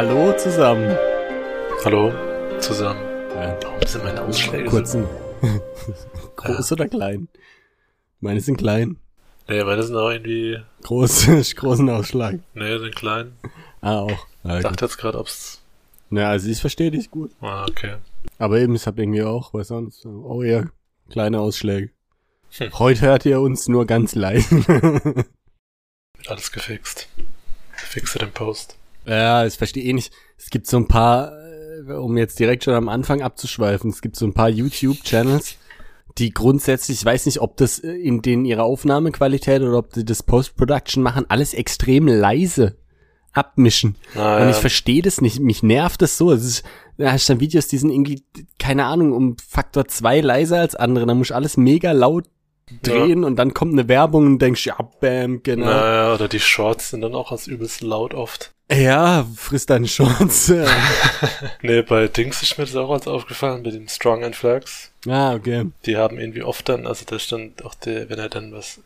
Ja, hallo zusammen. Hallo zusammen. Ja, Warum sind meine Ausschläge kurzen. Groß oder klein? Meine sind klein. Nee, meine sind auch irgendwie. Groß, großen Ausschlag. Nee, sind klein. Ah, auch. Ja, Ich dachte jetzt gerade, ob's. Na, also ich verstehe dich gut. Ah, okay. Aber eben, ich habe irgendwie auch, was sonst? Oh ja, kleine Ausschläge. Hm. Heute hört ihr uns nur ganz leise. Wird alles gefixt. Fixe den Post. Ja, ich verstehe eh nicht. Es gibt so ein paar, äh, um jetzt direkt schon am Anfang abzuschweifen, es gibt so ein paar YouTube-Channels, die grundsätzlich, ich weiß nicht, ob das äh, in denen ihre Aufnahmequalität oder ob die das Post-Production machen, alles extrem leise abmischen. Ah, Und ja. ich verstehe das nicht. Mich nervt das so. Es ist, da hast du dann Videos, die sind irgendwie, keine Ahnung, um Faktor zwei leiser als andere. Da muss alles mega laut drehen und dann kommt eine Werbung und denkst, ja, bam, genau. Naja, oder die Shorts sind dann auch als übelst laut oft. Ja, frisst deine Chance. Nee, bei Dings ist mir das auch als aufgefallen, bei den Strong and Flags. ah, okay. Die haben irgendwie oft dann, also da stand auch der, wenn er dann was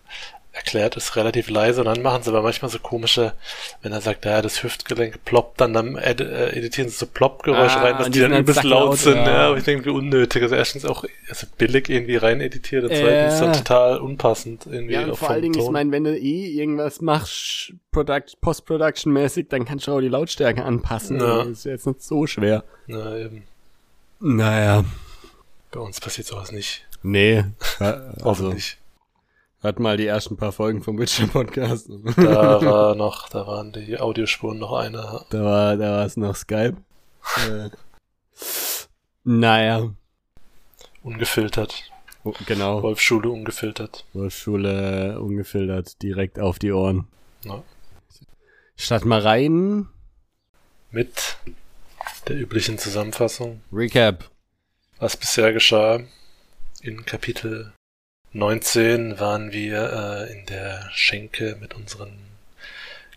erklärt, ist relativ leise und dann machen sie aber manchmal so komische, wenn er sagt, ja, das Hüftgelenk ploppt, dann, dann ed äh, editieren sie so Plopp-Geräusche Ah, rein, dass die die dann übelst laut sind, ja. ja, aber ich denke, wie unnötig. Also erstens auch also billig irgendwie rein editiert und zweitens Ja. dann total unpassend irgendwie Ja, und vor allen Dingen, ich Ton. meine, wenn du eh irgendwas machst, Product, Post-Production-mäßig, dann kannst du auch die Lautstärke anpassen. Ja. Das ist jetzt nicht so schwer. Na, eben. Naja. Bei uns passiert sowas nicht. Nee. Also, Hoffentlich. Hört mal die ersten paar Folgen vom Witcher Podcast. Da war noch, da waren die Audiospuren noch eine. Da war, da war es noch Skype. äh, naja, Ungefiltert. oh, genau. Wolfschule ungefiltert. Schule ungefiltert, direkt auf die Ohren. Ja. Statt mal rein, Mit der üblichen Zusammenfassung. Recap. Was bisher geschah. In Kapitel 19 waren wir äh, in der Schenke mit unseren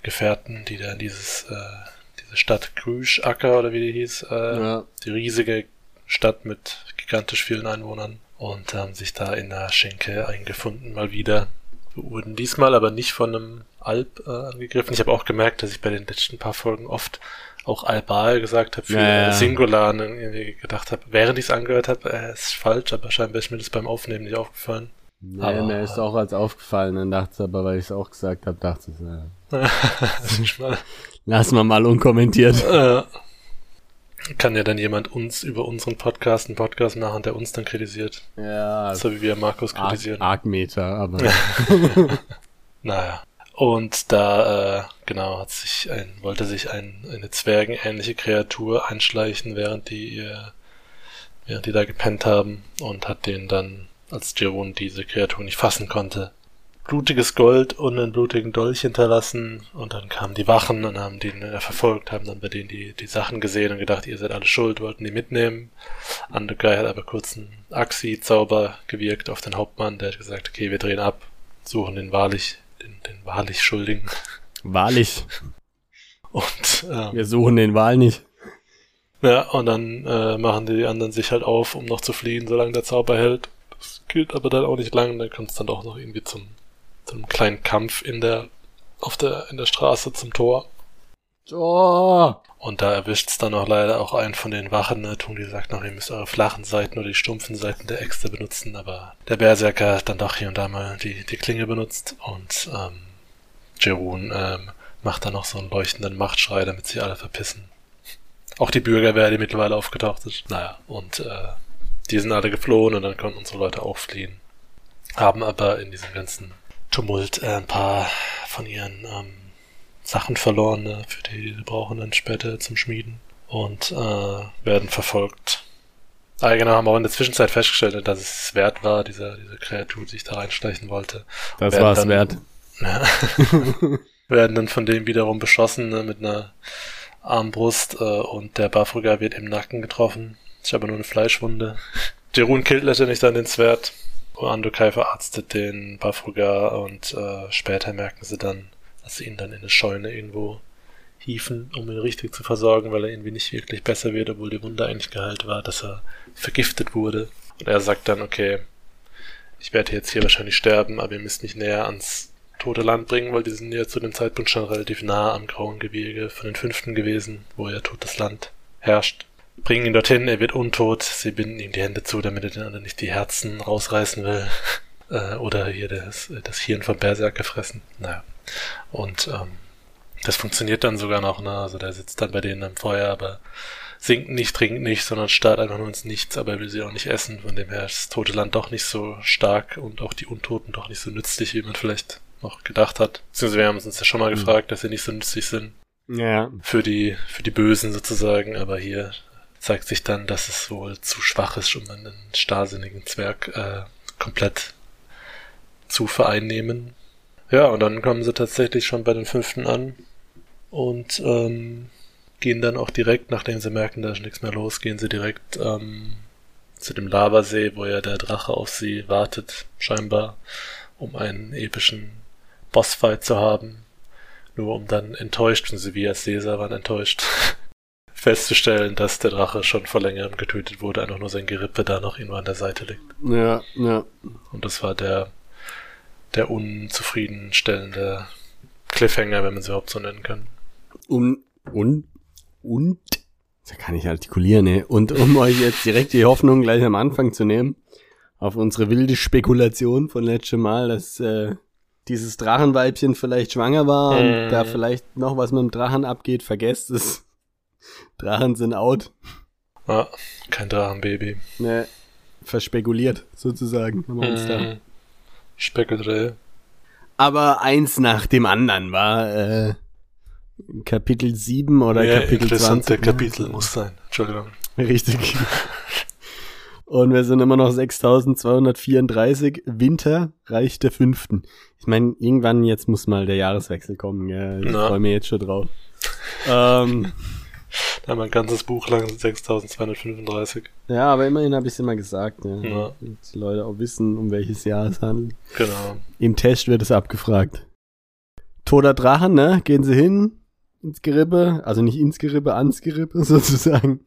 Gefährten, die da dieses, äh, diese Stadt Grüschacker oder wie die hieß, äh, Ja. die riesige Stadt mit gigantisch vielen Einwohnern und haben sich da in der Schenke eingefunden, mal wieder. Wir wurden diesmal aber nicht von einem Alp äh, angegriffen. Ich habe auch gemerkt, dass ich bei den letzten paar Folgen oft auch Albal gesagt habe für Ja, ja. Singular irgendwie gedacht habe, während ich es angehört habe, äh, ist falsch, aber scheinbar ist mir das beim Aufnehmen nicht aufgefallen. Nee, Aber- mir ist auch als aufgefallen, dann dachte ich aber, weil ich es auch gesagt habe, dachte ich, ja. Das ist mal, mal unkommentiert. äh, kann ja dann jemand uns über unseren Podcast einen Podcast machen, der uns dann kritisiert. Ja, So wie wir Markus Arg, kritisieren. Argmeter, aber Naja. Und da, äh, genau, hat sich ein, wollte sich ein, eine zwergenähnliche Kreatur einschleichen, während die ihr, während die da gepennt haben und hat den dann, als Jeroen diese Kreatur nicht fassen konnte, blutiges Gold und einen blutigen Dolch hinterlassen und dann kamen die Wachen und haben den äh, verfolgt, haben dann bei denen die, die Sachen gesehen und gedacht, ihr seid alle schuld, wollten die mitnehmen. Andekai hat aber kurz einen Axi-Zauber gewirkt auf den Hauptmann, der hat gesagt, okay, wir drehen ab, suchen den wahrlich, den, den wahrlich Schuldigen wahrlich, und ähm, wir suchen den Wahl nicht. ja, und dann äh, machen die anderen sich halt auf, um noch zu fliehen, solange der Zauber hält. Das gilt aber dann auch nicht lang, dann kommt es dann doch noch irgendwie zum, zum kleinen Kampf in der, auf der, in der Straße zum Tor. Oh, Und da erwischt es dann auch leider auch einen von den Wachen, ne? Tun die sagt noch, ihr müsst eure flachen Seiten oder die stumpfen Seiten der Äxte benutzen, aber der Berserker hat dann doch hier und da mal die, die Klinge benutzt und ähm, Jeroen ähm, macht dann noch so einen leuchtenden Machtschrei, damit sie alle verpissen. Auch die Bürgerwehr, die mittlerweile aufgetaucht ist. Naja, und äh, die sind alle geflohen und dann konnten unsere Leute auch fliehen. Haben aber in diesem ganzen Tumult äh, ein paar von ihren ähm, Sachen verloren, ne, für die sie brauchen dann später zum Schmieden. Und äh, werden verfolgt. Ah, genau, haben auch in der Zwischenzeit festgestellt, dass es wert war, dieser, diese Kreatur, die sich da reinschleichen wollte. das war's dann- wert. Ja. werden dann von dem wiederum beschossen ne, mit einer Armbrust äh, und der Bafruga wird im Nacken getroffen. Ich habe nur eine Fleischwunde. Jerun killt letztendlich dann den Zwerg. Andokai verarztet den Bafruga und äh, später merken sie dann, dass sie ihn dann in eine Scheune irgendwo hieven, um ihn richtig zu versorgen, weil er irgendwie nicht wirklich besser wird, obwohl die Wunde eigentlich geheilt war, dass er vergiftet wurde. Und er sagt dann, okay, ich werde jetzt hier wahrscheinlich sterben, aber ihr müsst mich näher ans Tote Land bringen, weil die sind ja zu dem Zeitpunkt schon relativ nah am Grauen Gebirge von den Fünften gewesen, wo ja Totes Land herrscht. Bringen ihn dorthin, er wird untot, sie binden ihm die Hände zu, damit er den anderen nicht die Herzen rausreißen will. äh, oder hier das, das Hirn vom Berserk gefressen. Naja. Und ähm, das funktioniert dann sogar noch, ne? Also der sitzt dann bei denen am Feuer, aber singt nicht, trinkt nicht, sondern starrt einfach nur ins Nichts, aber er will sie auch nicht essen. Von dem her ist das tote Land doch nicht so stark und auch die Untoten doch nicht so nützlich, wie man vielleicht noch gedacht hat. Beziehungsweise wir haben uns ja schon mal mhm. gefragt, dass sie nicht so nützlich sind. Ja. Für die, für die Bösen sozusagen, aber hier zeigt sich dann, dass es wohl zu schwach ist, um einen starrsinnigen Zwerg äh, komplett zu vereinnehmen. Ja, und dann kommen sie tatsächlich schon bei den fünften an und ähm, gehen dann auch direkt, nachdem sie merken, da ist nichts mehr los, gehen sie direkt ähm, zu dem Lavasee, wo ja der Drache auf sie wartet, scheinbar, um einen epischen Bossfight zu haben. Nur um dann enttäuscht, und sie wie als Leser waren enttäuscht, festzustellen, dass der Drache schon vor längerem getötet wurde, einfach nur sein Gerippe da noch irgendwo an der Seite liegt. Ja, ja. Und das war der, der unzufriedenstellende Cliffhanger, wenn man sie überhaupt so nennen kann. Und, und, und, da kann ich artikulieren, ne? Und um euch jetzt direkt die Hoffnung gleich am Anfang zu nehmen, auf unsere wilde Spekulation von letztem Mal, dass äh, dieses Drachenweibchen vielleicht schwanger war und äh. da vielleicht noch was mit dem Drachen abgeht, vergesst es. Drachen sind out. Ah, kein Drachenbaby. Ne, verspekuliert, sozusagen. Mm. Spekuliert. Aber eins nach dem anderen war äh, Kapitel 7 oder ja, Kapitel interessante 20. Kapitel muss sein. Entschuldigung. Richtig. Und wir sind immer noch 6234. Winter reicht der fünften. Ich meine, irgendwann jetzt muss mal der Jahreswechsel kommen. Ja, ich freue mich jetzt schon drauf. ähm, da haben wir ein ganzes Buch lang 6235. Ja, aber immerhin habe ich es immer gesagt. Ja. ja. die Leute auch wissen, um welches Jahr es handelt. Genau. Im Test wird es abgefragt. Toter Drachen, ne? Gehen sie hin ins Gerippe, also nicht ins Gerippe, ans Gerippe sozusagen.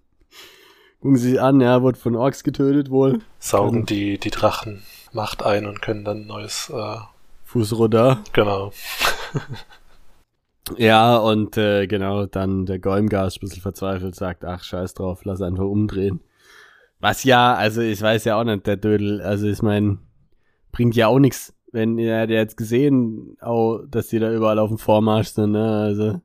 Gucken sie sich an, ja, wurde von Orks getötet wohl. Saugen die, die Drachen Macht ein und können dann neues äh, Fußruder. Genau. Ja, und äh, genau, dann der Golmgas ein bisschen verzweifelt sagt, ach, scheiß drauf, lass einfach umdrehen. Was ja, also ich weiß ja auch nicht, der Dödel, also ich meine, bringt ja auch nichts, wenn er hat jetzt gesehen, auch, dass die da überall auf dem Vormarsch sind, ne, also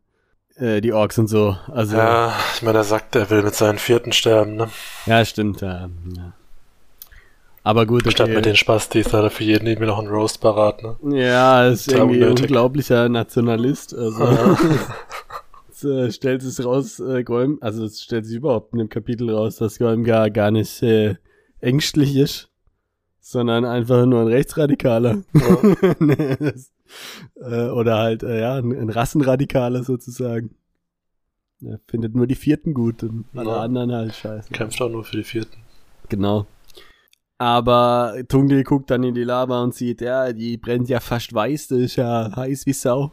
äh, die Orks und so. Also, ja, ich meine, er sagt, er will mit seinen Vierten sterben, ne? Ja, stimmt, ja. ja. Aber gut, okay. Statt mit den Spastis hat er für jeden irgendwie noch einen Roast parat, ne? Ja, ist irgendwie ein unglaublicher Nationalist. Also, ja. es, äh, stellt sich raus, äh, Golm, also es stellt sich überhaupt in dem Kapitel raus, dass Golm gar, gar nicht äh, ängstlich ist, sondern einfach nur ein Rechtsradikaler. Ja. nee, das, äh, oder halt, äh, ja, ein, ein Rassenradikaler sozusagen. Er findet nur die Vierten gut und alle ja. anderen halt scheiße. Kämpft auch nur für die Vierten. Genau. Aber Tungel guckt dann in die Lava und sieht, ja, die brennt ja fast weiß, das ist ja heiß wie Sau.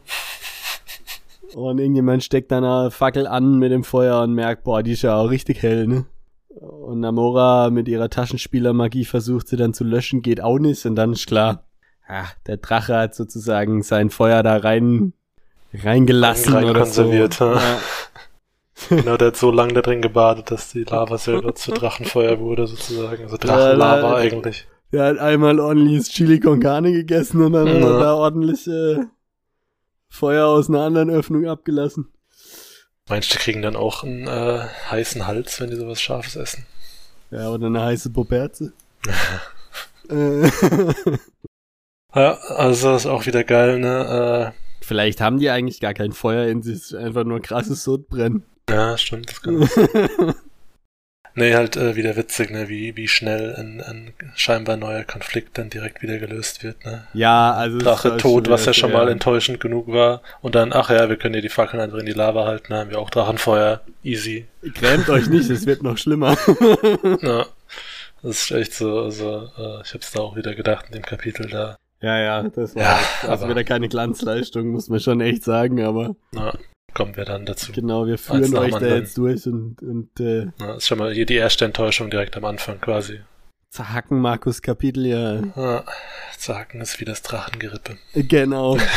Und irgendjemand steckt dann eine Fackel an mit dem Feuer und merkt, boah, die ist ja auch richtig hell, ne? Und Namora mit ihrer Taschenspielermagie versucht sie dann zu löschen, geht auch nicht. Und dann ist klar, ja, der Drache hat sozusagen sein Feuer da rein reingelassen rein oder so. Ja. Genau, der hat so lange da drin gebadet, dass die Lava selber zu Drachenfeuer wurde, sozusagen. Also Drachenlava ja, eigentlich. Der hat einmal ordentliches Chili con Carne gegessen und dann ja. hat er da ordentlich äh, Feuer aus einer anderen Öffnung abgelassen. Meinst du, die kriegen dann auch einen äh, heißen Hals, wenn die sowas Scharfes essen? Ja, oder eine heiße Poperze. äh. ja, also das ist auch wieder geil, ne? Äh, Vielleicht haben die eigentlich gar kein Feuer in sich, einfach nur krasses Sodbrennen. Ja, stimmt, das kann Nee, halt äh, wieder witzig, ne, wie, wie schnell ein, ein scheinbar neuer Konflikt dann direkt wieder gelöst wird, ne? Ja, also. Drache tot, was ja schon ja. mal enttäuschend genug war. Und dann, ach ja, wir können hier die Fackeln einfach in die Lava halten, dann haben wir auch Drachenfeuer. Easy. Grämt euch nicht, es wird noch schlimmer. ja. Das ist echt so, also, äh, ich hab's da auch wieder gedacht in dem Kapitel da. Ja, ja, das war ja, also wieder keine Glanzleistung, muss man schon echt sagen, aber. Ja kommen wir dann dazu. Genau, wir führen euch da jetzt durch und, und äh, ja, ist schon mal hier die erste Enttäuschung direkt am Anfang quasi. Zahacken Markus Kapitel, ja. Ja, Zahacken ist wie das Drachengerippe. Genau.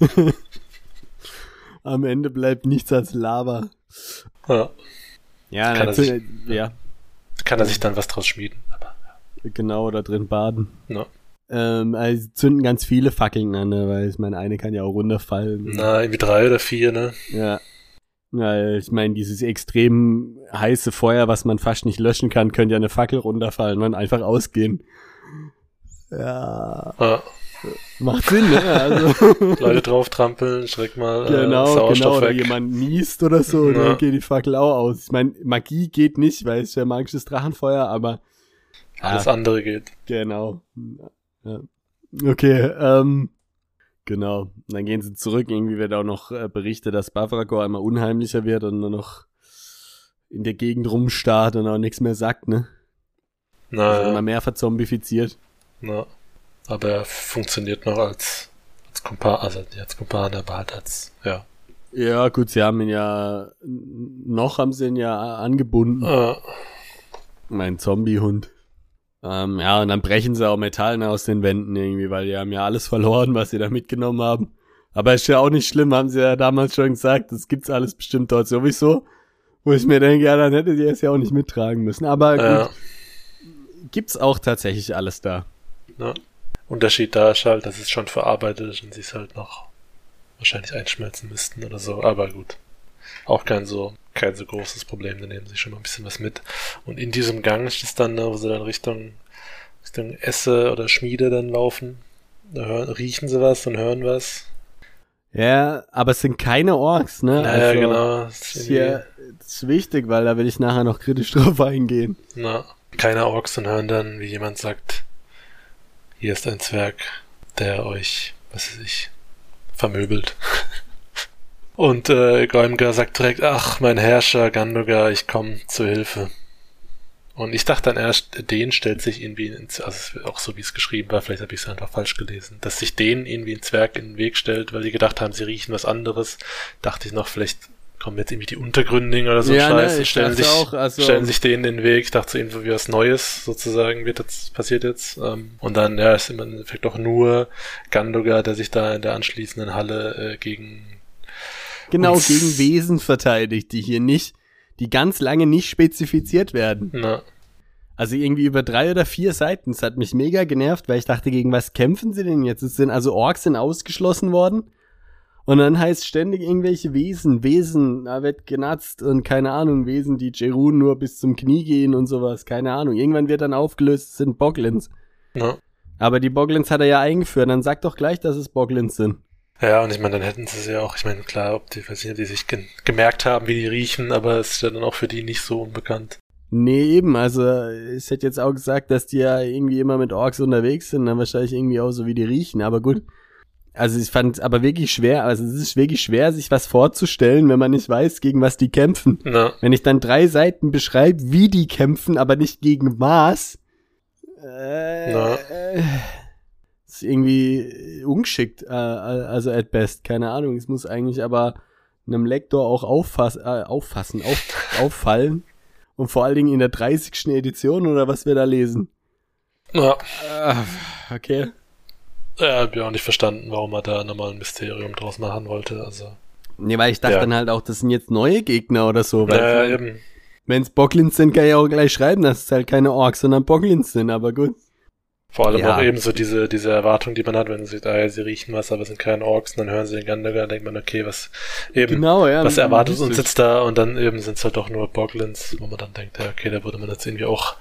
Am Ende bleibt nichts als Lava. Ja. Ja, Kann er sich- ja, Kann er sich dann was draus schmieden. Aber, genau, da drin baden. ja. Ähm, also zünden ganz viele Fackeln an, ne, weil ich meine, eine kann ja auch runterfallen. Na, irgendwie drei oder vier, ne? Ja. Ja, ich meine, dieses extrem heiße Feuer, was man fast nicht löschen kann, könnte ja eine Fackel runterfallen und einfach ausgehen. Ja, Ja. macht Sinn, ne? Also, Leute drauf trampeln, schreck mal äh, genau, genau, Sauerstoff oder weg. jemand niest oder so, Ja. dann geht die Fackel auch aus. Ich meine, Magie geht nicht, weil es ja magisches Drachenfeuer, aber Alles andere geht. Genau. Ja. Okay, ähm, genau. Und dann gehen sie zurück. Irgendwie wird auch noch äh, berichtet, dass Bavrakor immer unheimlicher wird und nur noch in der Gegend rumstarrt und auch nichts mehr sagt, ne? Also immer Na, mehr verzombifiziert. na. Aber er funktioniert noch als, als Kumpan, also als Kumpan, aber halt als, ja. Ja, gut, sie haben ihn ja, noch haben sie ihn ja angebunden. Äh, Mein Zombiehund. Ähm, ja, und dann brechen sie auch Metallen aus den Wänden irgendwie, weil die haben ja alles verloren, was sie da mitgenommen haben. Aber ist ja auch nicht schlimm, haben sie ja damals schon gesagt, das gibt's alles bestimmt dort sowieso. Wo ich mir denke, ja, dann hätte sie es ja auch nicht mittragen müssen. Aber gut, gibt's auch tatsächlich alles da. Ja. Unterschied da ist halt, dass es schon verarbeitet ist und sie es halt noch wahrscheinlich einschmelzen müssten oder so. Aber gut. Auch kein so, kein so großes Problem, da nehmen sie schon mal ein bisschen was mit. Und in diesem Gang ist es dann, wo sie dann Richtung, Richtung Esse oder Schmiede dann laufen. Da hören, riechen sie was und hören was. Ja, aber es sind keine Orks, ne? Ja, Also, genau. Das ist hier, das ist wichtig, weil da will ich nachher noch kritisch drauf eingehen. Na, keine Orks und hören dann, wie jemand sagt, hier ist ein Zwerg, der euch, was weiß ich, vermöbelt. und äh, Goimgar sagt direkt, ach, mein Herrscher Gandogar, ich komme zu Hilfe. Und ich dachte dann erst, den stellt sich irgendwie, ins, also auch so wie es geschrieben war, vielleicht habe ich es einfach falsch gelesen, dass sich denen irgendwie ein Zwerg in den Weg stellt, weil die gedacht haben, sie riechen was anderes. Dachte ich noch, vielleicht kommen jetzt irgendwie die Untergründigen oder so Ja, ne, Scheiß und ich stellen sich, auch, also- stellen sich denen in den Weg. Ich dachte so irgendwie was Neues sozusagen wird jetzt, passiert jetzt. Ähm, und dann, ja, ist im Endeffekt auch nur Gandogar, der sich da in der anschließenden Halle äh, gegen Genau, gegen Wesen verteidigt, die hier nicht, die ganz lange nicht spezifiziert werden. na, Also irgendwie über drei oder vier Seiten. Das hat mich mega genervt, weil ich dachte, gegen was kämpfen sie denn jetzt? Es sind also Orks sind ausgeschlossen worden. Und dann heißt ständig irgendwelche Wesen, Wesen, da wird genatzt und keine Ahnung, Wesen, die Jerun nur bis zum Knie gehen und sowas, keine Ahnung. Irgendwann wird dann aufgelöst, es sind Boglins. na. Aber die Boglins hat er ja eingeführt, dann sag doch gleich, dass es Boglins sind. Ja, und ich meine, dann hätten sie es ja auch, ich meine, klar, ob die, weiß nicht, ob die sich gen- gemerkt haben, wie die riechen, aber es ist ja dann auch für die nicht so unbekannt. Nee, eben, also ich hätte jetzt auch gesagt, dass die ja irgendwie immer mit Orks unterwegs sind, dann wahrscheinlich irgendwie auch so wie die riechen, aber gut. Also ich fand es aber wirklich schwer, also es ist wirklich schwer, sich was vorzustellen, wenn man nicht weiß, gegen was die kämpfen. Na, Wenn ich dann drei Seiten beschreibe, wie die kämpfen, aber nicht gegen was, äh, äh, ist irgendwie ungeschickt, äh, also at best, keine Ahnung. Es muss eigentlich aber einem Lektor auch auffass, äh, auffassen, auf, auffallen. Und vor allen Dingen in der 30. Edition oder was wir da lesen. na, Ah, okay. ja, hab ich auch nicht verstanden, warum er da nochmal ein Mysterium draus machen wollte, also. Nee, weil ich dachte Ja. dann halt auch, das sind jetzt neue Gegner oder so. Weil Ja, eben. wenn's Boglins sind, kann ich auch gleich schreiben, dass es halt keine Orks, sondern Boglins sind, aber gut. Vor allem Ja. auch eben so diese, diese Erwartung, die man hat, wenn sie sieht, ah, ja, sie riechen was, aber es sind keine Orks, und dann hören sie den Gandagar, denkt man, okay, was eben, Genau, ja. was erwartet uns jetzt da, und dann eben sind es halt doch nur Boglins, wo man dann denkt, ja, okay, da wurde man jetzt irgendwie auch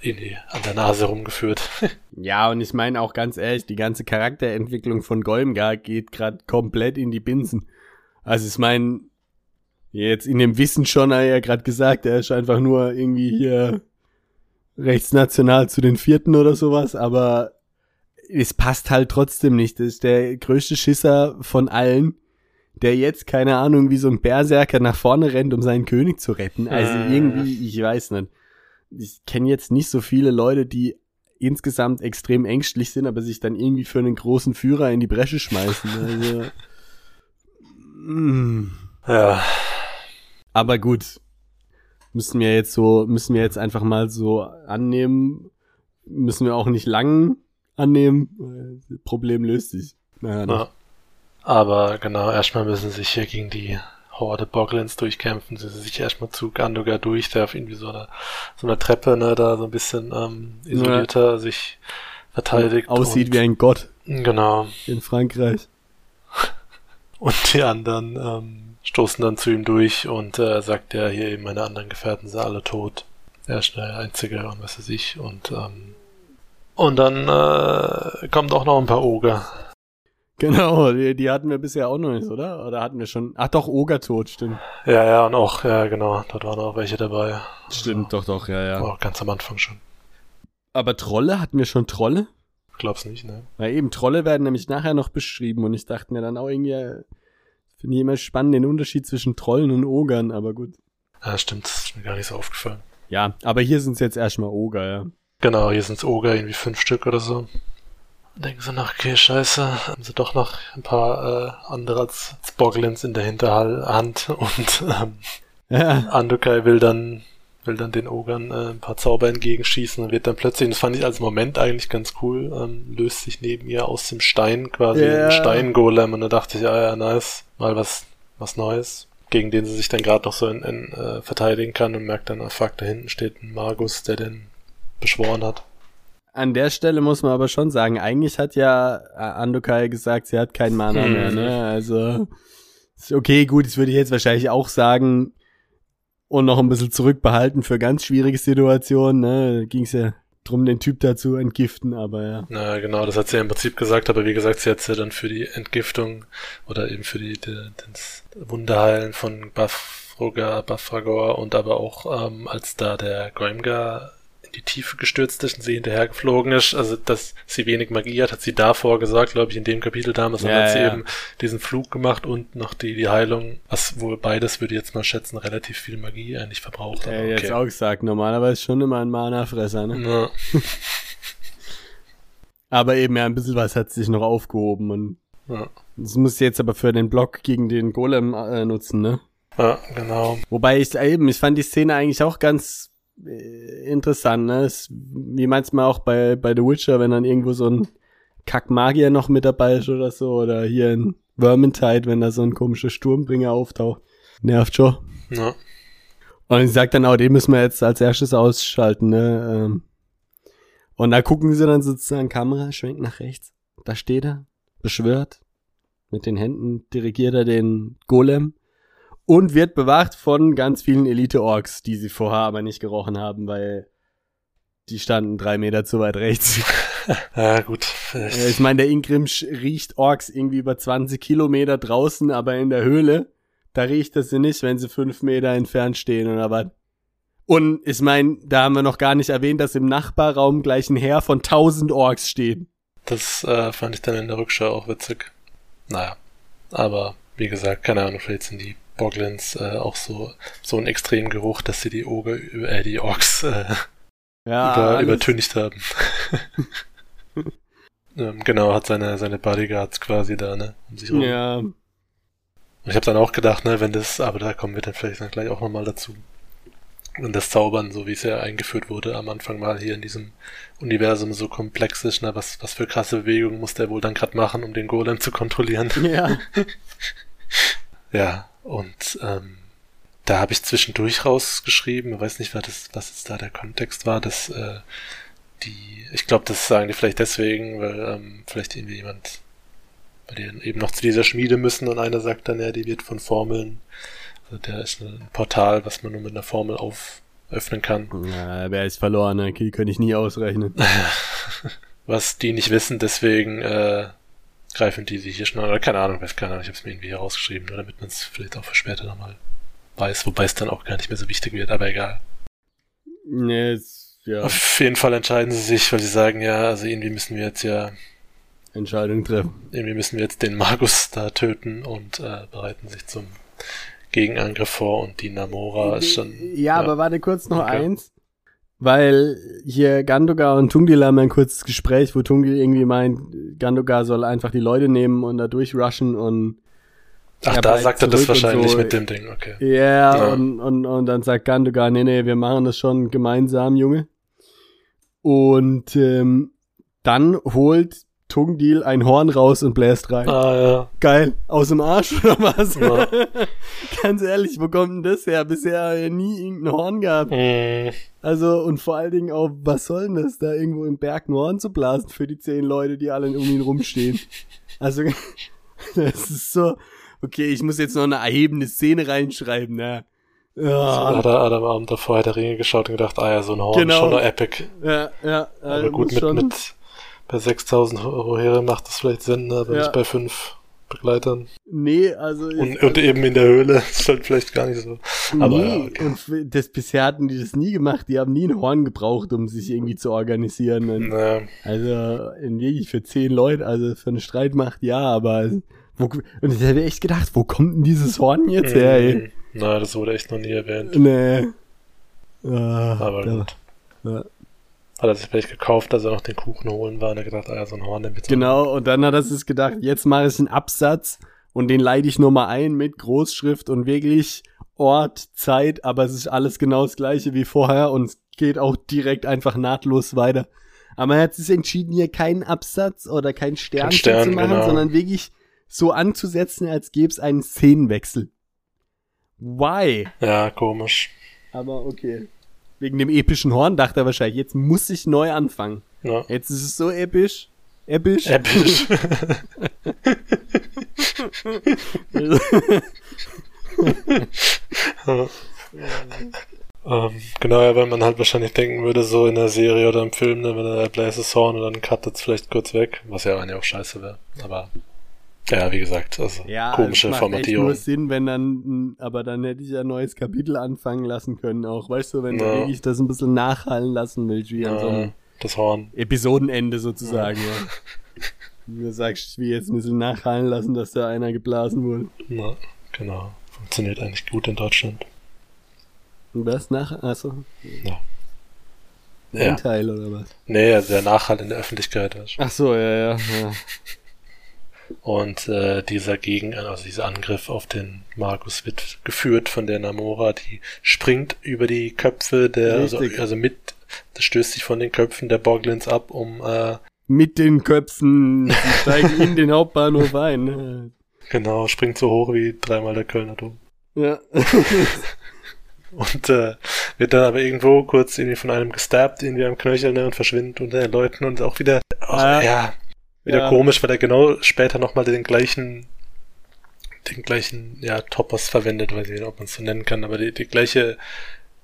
irgendwie an der Nase rumgeführt. Ja, und ich meine auch ganz ehrlich, die ganze Charakterentwicklung von Golmgar geht gerade komplett in die Binsen. Also ich meine, jetzt in dem Wissen schon, hat er ja gerade gesagt, er ist einfach nur irgendwie hier rechtsnational zu den Vierten oder sowas, aber es passt halt trotzdem nicht. Das ist der größte Schisser von allen, der jetzt, keine Ahnung, wie so ein Berserker nach vorne rennt, um seinen König zu retten. Also Mhm. irgendwie, ich weiß nicht. Ich kenne jetzt nicht so viele Leute, die insgesamt extrem ängstlich sind, aber sich dann irgendwie für einen großen Führer in die Bresche schmeißen. Also, mm. ja, Aber gut, müssen wir jetzt so, müssen wir jetzt einfach mal so annehmen. müssen wir auch nicht lang annehmen. Das Problem löst sich. Naja, Ja. Aber genau, erstmal müssen sie sich hier gegen die Horde Boglins durchkämpfen. Sie sind sich erstmal zu Gandogar durch, der auf irgendwie so einer so einer Treppe, ne, da so ein bisschen ähm, isolierter sich verteidigt. aussieht und, wie ein Gott Genau. in Frankreich. Und die anderen ähm, stoßen dann zu ihm durch und äh, sagt ja, hier eben meine anderen Gefährten sind alle tot. Er ist der Einzige und was weiß ich. Und, ähm, und dann äh, kommt auch noch ein paar Oger. Genau, die, die hatten wir bisher auch noch nicht, oder? Oder hatten wir schon? Ach doch, Ogertod, stimmt. Ja, ja, und auch, ja genau, dort waren auch welche dabei. Stimmt, doch, doch, ja, ja. Auch ganz am Anfang schon. Aber Trolle, hatten wir schon Trolle? Glaub's nicht, ne? Weil eben, Trolle werden nämlich nachher noch beschrieben und ich dachte mir dann auch irgendwie, äh, finde ich immer spannend den Unterschied zwischen Trollen und Ogern, aber gut. Ja, stimmt, das ist mir gar nicht so aufgefallen. Ja, aber hier sind es jetzt erstmal Oger, ja. Genau, hier sind's Oger, irgendwie fünf Stück oder so. Denken sie nach, okay, scheiße, haben sie doch noch ein paar äh, andere als, als Boglins in der Hinterhand und ähm, Ja, Andokai will dann will dann den Ogern äh, ein paar Zauber entgegenschießen und wird dann plötzlich, und das fand ich als Moment eigentlich ganz cool, ähm, löst sich neben ihr aus dem Stein quasi Ja. ein Steingolem und da dachte ich, ah ja, nice, mal was, was Neues, gegen den sie sich dann gerade noch so in, in, äh, verteidigen kann und merkt dann, ah fuck, da hinten steht ein Magus, der den beschworen hat. an der Stelle muss man aber schon sagen, eigentlich hat ja äh, Andokai gesagt, sie hat kein Mana Hm. mehr, ne? Also, ist okay, gut, das würde ich jetzt wahrscheinlich auch sagen und noch ein bisschen zurückbehalten für ganz schwierige Situationen, ne? Ging es ja drum, den Typ dazu entgiften, aber ja. Na genau, das hat sie ja im Prinzip gesagt, aber wie gesagt, sie hat ja dann für die Entgiftung oder eben für die, die das Wunderheilen von Bafroga, Bafragor und aber auch ähm, als da der Goimgar in die Tiefe gestürzt ist und sie hinterhergeflogen ist, also dass sie wenig Magie hat, hat sie davor gesagt, glaube ich, in dem Kapitel damals, dann Ja, hat sie ja. eben diesen Flug gemacht und noch die, die Heilung, was wohl beides, würde ich jetzt mal schätzen, relativ viel Magie eigentlich verbraucht. aber Äh, jetzt auch gesagt, normalerweise schon immer ein Mana-Fresser, ne? Ja, Aber eben ja, ein bisschen was hat sich noch aufgehoben und ja, das muss ich jetzt aber für den Block gegen den Golem äh, nutzen, ne? ja, genau. Wobei ich eben, ich fand die Szene eigentlich auch ganz interessant, ne? Es, wie manchmal auch bei, bei The Witcher, wenn dann irgendwo so ein Kackmagier noch mit dabei ist oder so, oder hier in Vermintide, wenn da so ein komischer Sturmbringer auftaucht. Nervt schon. Ja. Und ich sag dann auch, den müssen wir jetzt als erstes ausschalten, ne? Ähm, Und da gucken sie dann sozusagen Kamera, schwenkt nach rechts. Da steht er, beschwört. Mit den Händen dirigiert er den Golem. Und wird bewacht von ganz vielen Elite-Orks, die sie vorher aber nicht gerochen haben, weil die standen drei Meter zu weit rechts. Ja, gut. Äh, ich meine, der Ingrim riecht Orks irgendwie über 20 Kilometer draußen, aber in der Höhle, da riecht er sie nicht, wenn sie fünf Meter entfernt stehen oder was. Und ich meine, da haben wir noch gar nicht erwähnt, dass im Nachbarraum gleich ein Heer von 1000 Orks steht. Das äh, fand ich dann in der Rückschau auch witzig. Naja, aber wie gesagt, keine Ahnung, vielleicht sind die Boglins äh, auch so so ein extremen Geruch, dass sie die Oger, äh, die Orks äh, Ja, über, übertüncht haben. ähm, genau, hat seine seine Bodyguards quasi da, ne, um sich rum. ja, Und ich habe dann auch gedacht, ne, wenn das, aber da kommen wir dann vielleicht dann gleich auch nochmal dazu. Und das Zaubern, so wie es ja eingeführt wurde am Anfang mal hier in diesem Universum so komplex ist, ne, was, was für krasse Bewegungen muss der wohl dann gerade machen, um den Golem zu kontrollieren. ja. Ja, und ähm, da habe ich zwischendurch rausgeschrieben, ich weiß nicht, was, das, was jetzt da der Kontext war, dass äh, die, ich glaube, das sagen die vielleicht deswegen, weil ähm, vielleicht irgendwie jemand, weil die eben noch zu dieser Schmiede müssen und einer sagt dann, ja, die wird von Formeln, also der ist ein Portal, was man nur mit einer Formel auf öffnen kann. ja wer ist verloren, ne? die könnte ich nie ausrechnen. Was die nicht wissen, deswegen äh, greifen die sich hier schon an. Oder keine Ahnung, weiß keiner, ich habe es mir irgendwie hier rausgeschrieben, nur damit man es vielleicht auch für später nochmal weiß, wobei es dann auch gar nicht mehr so wichtig wird, aber egal. Nee, ja, Auf jeden Fall entscheiden sie sich, weil sie sagen, ja, also irgendwie müssen wir jetzt ja, Entscheidung treffen. irgendwie müssen wir jetzt den Magus da töten und äh, bereiten sich zum Gegenangriff vor und die Namora ist schon. Ja, aber warte kurz noch Okay. eins. Weil hier Gandogar und Tungdil haben ein kurzes Gespräch, wo Tungdil irgendwie meint, Gandogar soll einfach die Leute nehmen und da durchrushen und Ach, da sagt er das wahrscheinlich so. mit dem Ding, okay. ja, Ja. Und, und, und dann sagt Gandogar, nee, nee, wir machen das schon gemeinsam, Junge. Und ähm, dann holt Tungdil ein Horn raus und bläst rein. Ah, ja. Geil. Aus dem Arsch oder was? Ja. Ganz ehrlich, wo kommt denn das her? Bisher nie irgendein Horn gehabt. Mm, Also, und vor allen Dingen auch, was soll denn das, da irgendwo im Berg ein Horn zu blasen für die zehn Leute, die alle um ihn rumstehen? Also, das ist so, okay, ich muss jetzt noch eine erhebende Szene reinschreiben, ne? Ja, hat er Adam Abend davor hat er Ringe geschaut und gedacht, ah ja, so ein Horn, Genau. schon noch epic. ja, ja. Aber also gut, mit, schon- mit bei 6000 Euro Heere macht das vielleicht Sinn, ne, aber Ja. nicht bei fünf Begleitern. Nee, also. Und, und eben in der Höhle ist halt vielleicht gar nicht so. Aber nee, ja, okay. und das, bisher hatten die das nie gemacht. Die haben nie ein Horn gebraucht, um sich irgendwie zu organisieren. Und Ne, Also, in wirklich für zehn Leute, also für eine Streitmacht, ja, aber wo, und ich hätte echt gedacht, wo kommt denn dieses Horn jetzt her, ey? mm, na, das wurde echt noch nie erwähnt. Nee. Ah, Aber da- gut. ja. Hat er sich vielleicht gekauft, dass er noch den Kuchen holen war und er gedacht, ah ja, so ein Horn, den bitte. Genau, und dann hat er sich gedacht, jetzt mache ich einen Absatz und den leite ich nur mal ein mit Großschrift und wirklich Ort, Zeit, aber es ist alles genau das gleiche wie vorher und es geht auch direkt einfach nahtlos weiter. Aber er hat sich entschieden, hier keinen Absatz oder kein Sternchen Stern, zu machen, genau. sondern wirklich so anzusetzen, als gäbe es einen Szenenwechsel. Why? Ja, komisch. Aber okay. Wegen dem epischen Horn dachte er wahrscheinlich, jetzt muss ich neu anfangen. Ja. Jetzt ist es so episch. Episch. Episch. ähm, genau, ja, weil man halt wahrscheinlich denken würde, so in der Serie oder im Film, ne, wenn er bläst das Horn und dann cuttet es vielleicht kurz weg, was ja eigentlich auch scheiße wäre. Aber ja, wie gesagt, also Ja, komische es macht echt Formatierung. nur Sinn, wenn dann, aber dann hätte ich ja ein neues Kapitel anfangen lassen können auch. Weißt du, wenn du Ja. wirklich das ein bisschen nachhallen lassen willst, wie an so Ja, einem das Horn. Episodenende sozusagen, ja. Wie du sagst, wie jetzt ein bisschen nachhallen lassen, dass da einer geblasen wurde. Ja, genau. Funktioniert eigentlich gut in Deutschland. Und was nach, also, Ja. ein Teil oder was? Nee, also der Nachhall in der Öffentlichkeit. du. Ach so, ja, ja, ja. Und äh, dieser Gegen, also dieser Angriff auf den Markus wird geführt von der Namora, die springt über die Köpfe der, also, also mit, das stößt sich von den Köpfen der Boglins ab, um äh, Mit den Köpfen, steigen in den Hauptbahnhof ein. genau, springt so hoch wie dreimal der Kölner Dom. Ja. Und äh, wird dann aber irgendwo kurz irgendwie von einem gestabbt, irgendwie am Knöchel ne, und verschwindet unter den Leuten und auch wieder, auch, Ah. ja, wieder Ja. komisch, weil er genau später nochmal den gleichen, den gleichen, ja, Topos verwendet, weiß ich nicht, ob man es so nennen kann, aber die, die gleiche,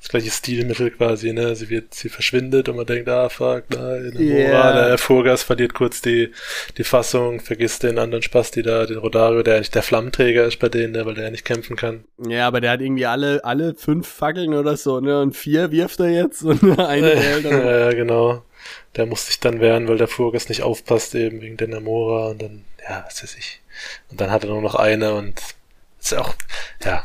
das gleiche Stilmittel quasi, ne, sie wird, sie verschwindet und man denkt, ah, fuck, nein, Ja. yeah. der Furgas verliert kurz die, die Fassung, vergisst den anderen Spasti da, den Rodario, der eigentlich der Flammenträger ist bei denen, ne, weil der ja nicht kämpfen kann. Ja, aber der hat irgendwie alle, alle fünf Fackeln oder so, ne? Und vier wirft er jetzt und eine hält. Ja, genau. Der muss sich dann wehren, weil der Furgas nicht aufpasst, eben wegen der Namora und dann, ja, was weiß ich. Und dann hat er nur noch eine und ist auch, ja.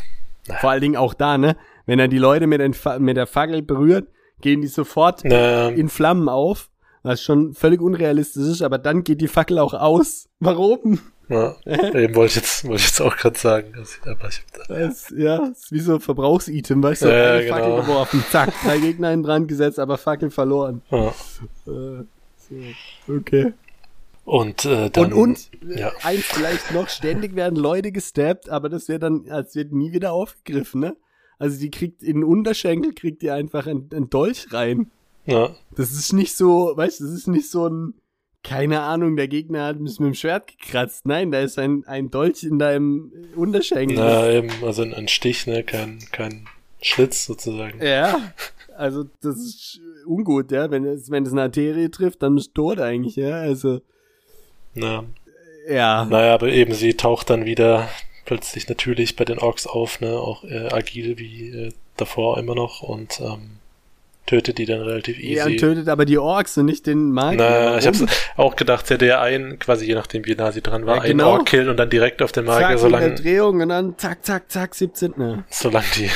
Vor allen Dingen auch da, ne? Wenn er die Leute mit, mit der Fackel berührt, gehen die sofort Na, in Flammen auf. Was schon völlig unrealistisch ist, aber dann geht die Fackel auch aus. Warum? Ja, eben wollte ich jetzt, wollte ich jetzt auch gerade sagen. Aber ich Das, ja, ist wie so ein Verbrauchsitem, weißt du? Ja, eine genau. Fackel geworfen, zack, drei Gegner in Brand gesetzt, aber Fackel verloren. ja. Äh, so, okay. Und äh, dann, und, und ja. eins vielleicht noch, ständig werden Leute gestappt, aber das wird dann, als wird nie wieder aufgegriffen, ne? Also die kriegt in den Unterschenkel, kriegt die einfach ein, ein Dolch rein. ja, Das ist nicht so, weißt du, das ist nicht so ein, keine Ahnung, der Gegner hat mich mit dem Schwert gekratzt. Nein, da ist ein, ein Dolch in deinem Unterschenkel. na, eben, also ein, Stich, ne, kein, kein Schlitz sozusagen. Ja, also das ist ungut, ja. Wenn es, wenn es eine Arterie trifft, dann bist du tot eigentlich, ja. Also, Na, ja. naja, aber eben, sie taucht dann wieder plötzlich natürlich bei den Orks auf, ne, auch äh, agil wie äh, davor immer noch und ähm, tötet die dann relativ easy. Ja, und tötet aber die Orks und nicht den Magier. Na, ich hab's auch gedacht, hätte ja einen, quasi je nachdem wie nah sie dran war, Ja, einen genau. Ork killen und dann direkt auf den Magier, Zack, solange, Drehung und dann zack, zack, zack, 17. Ne. solange die,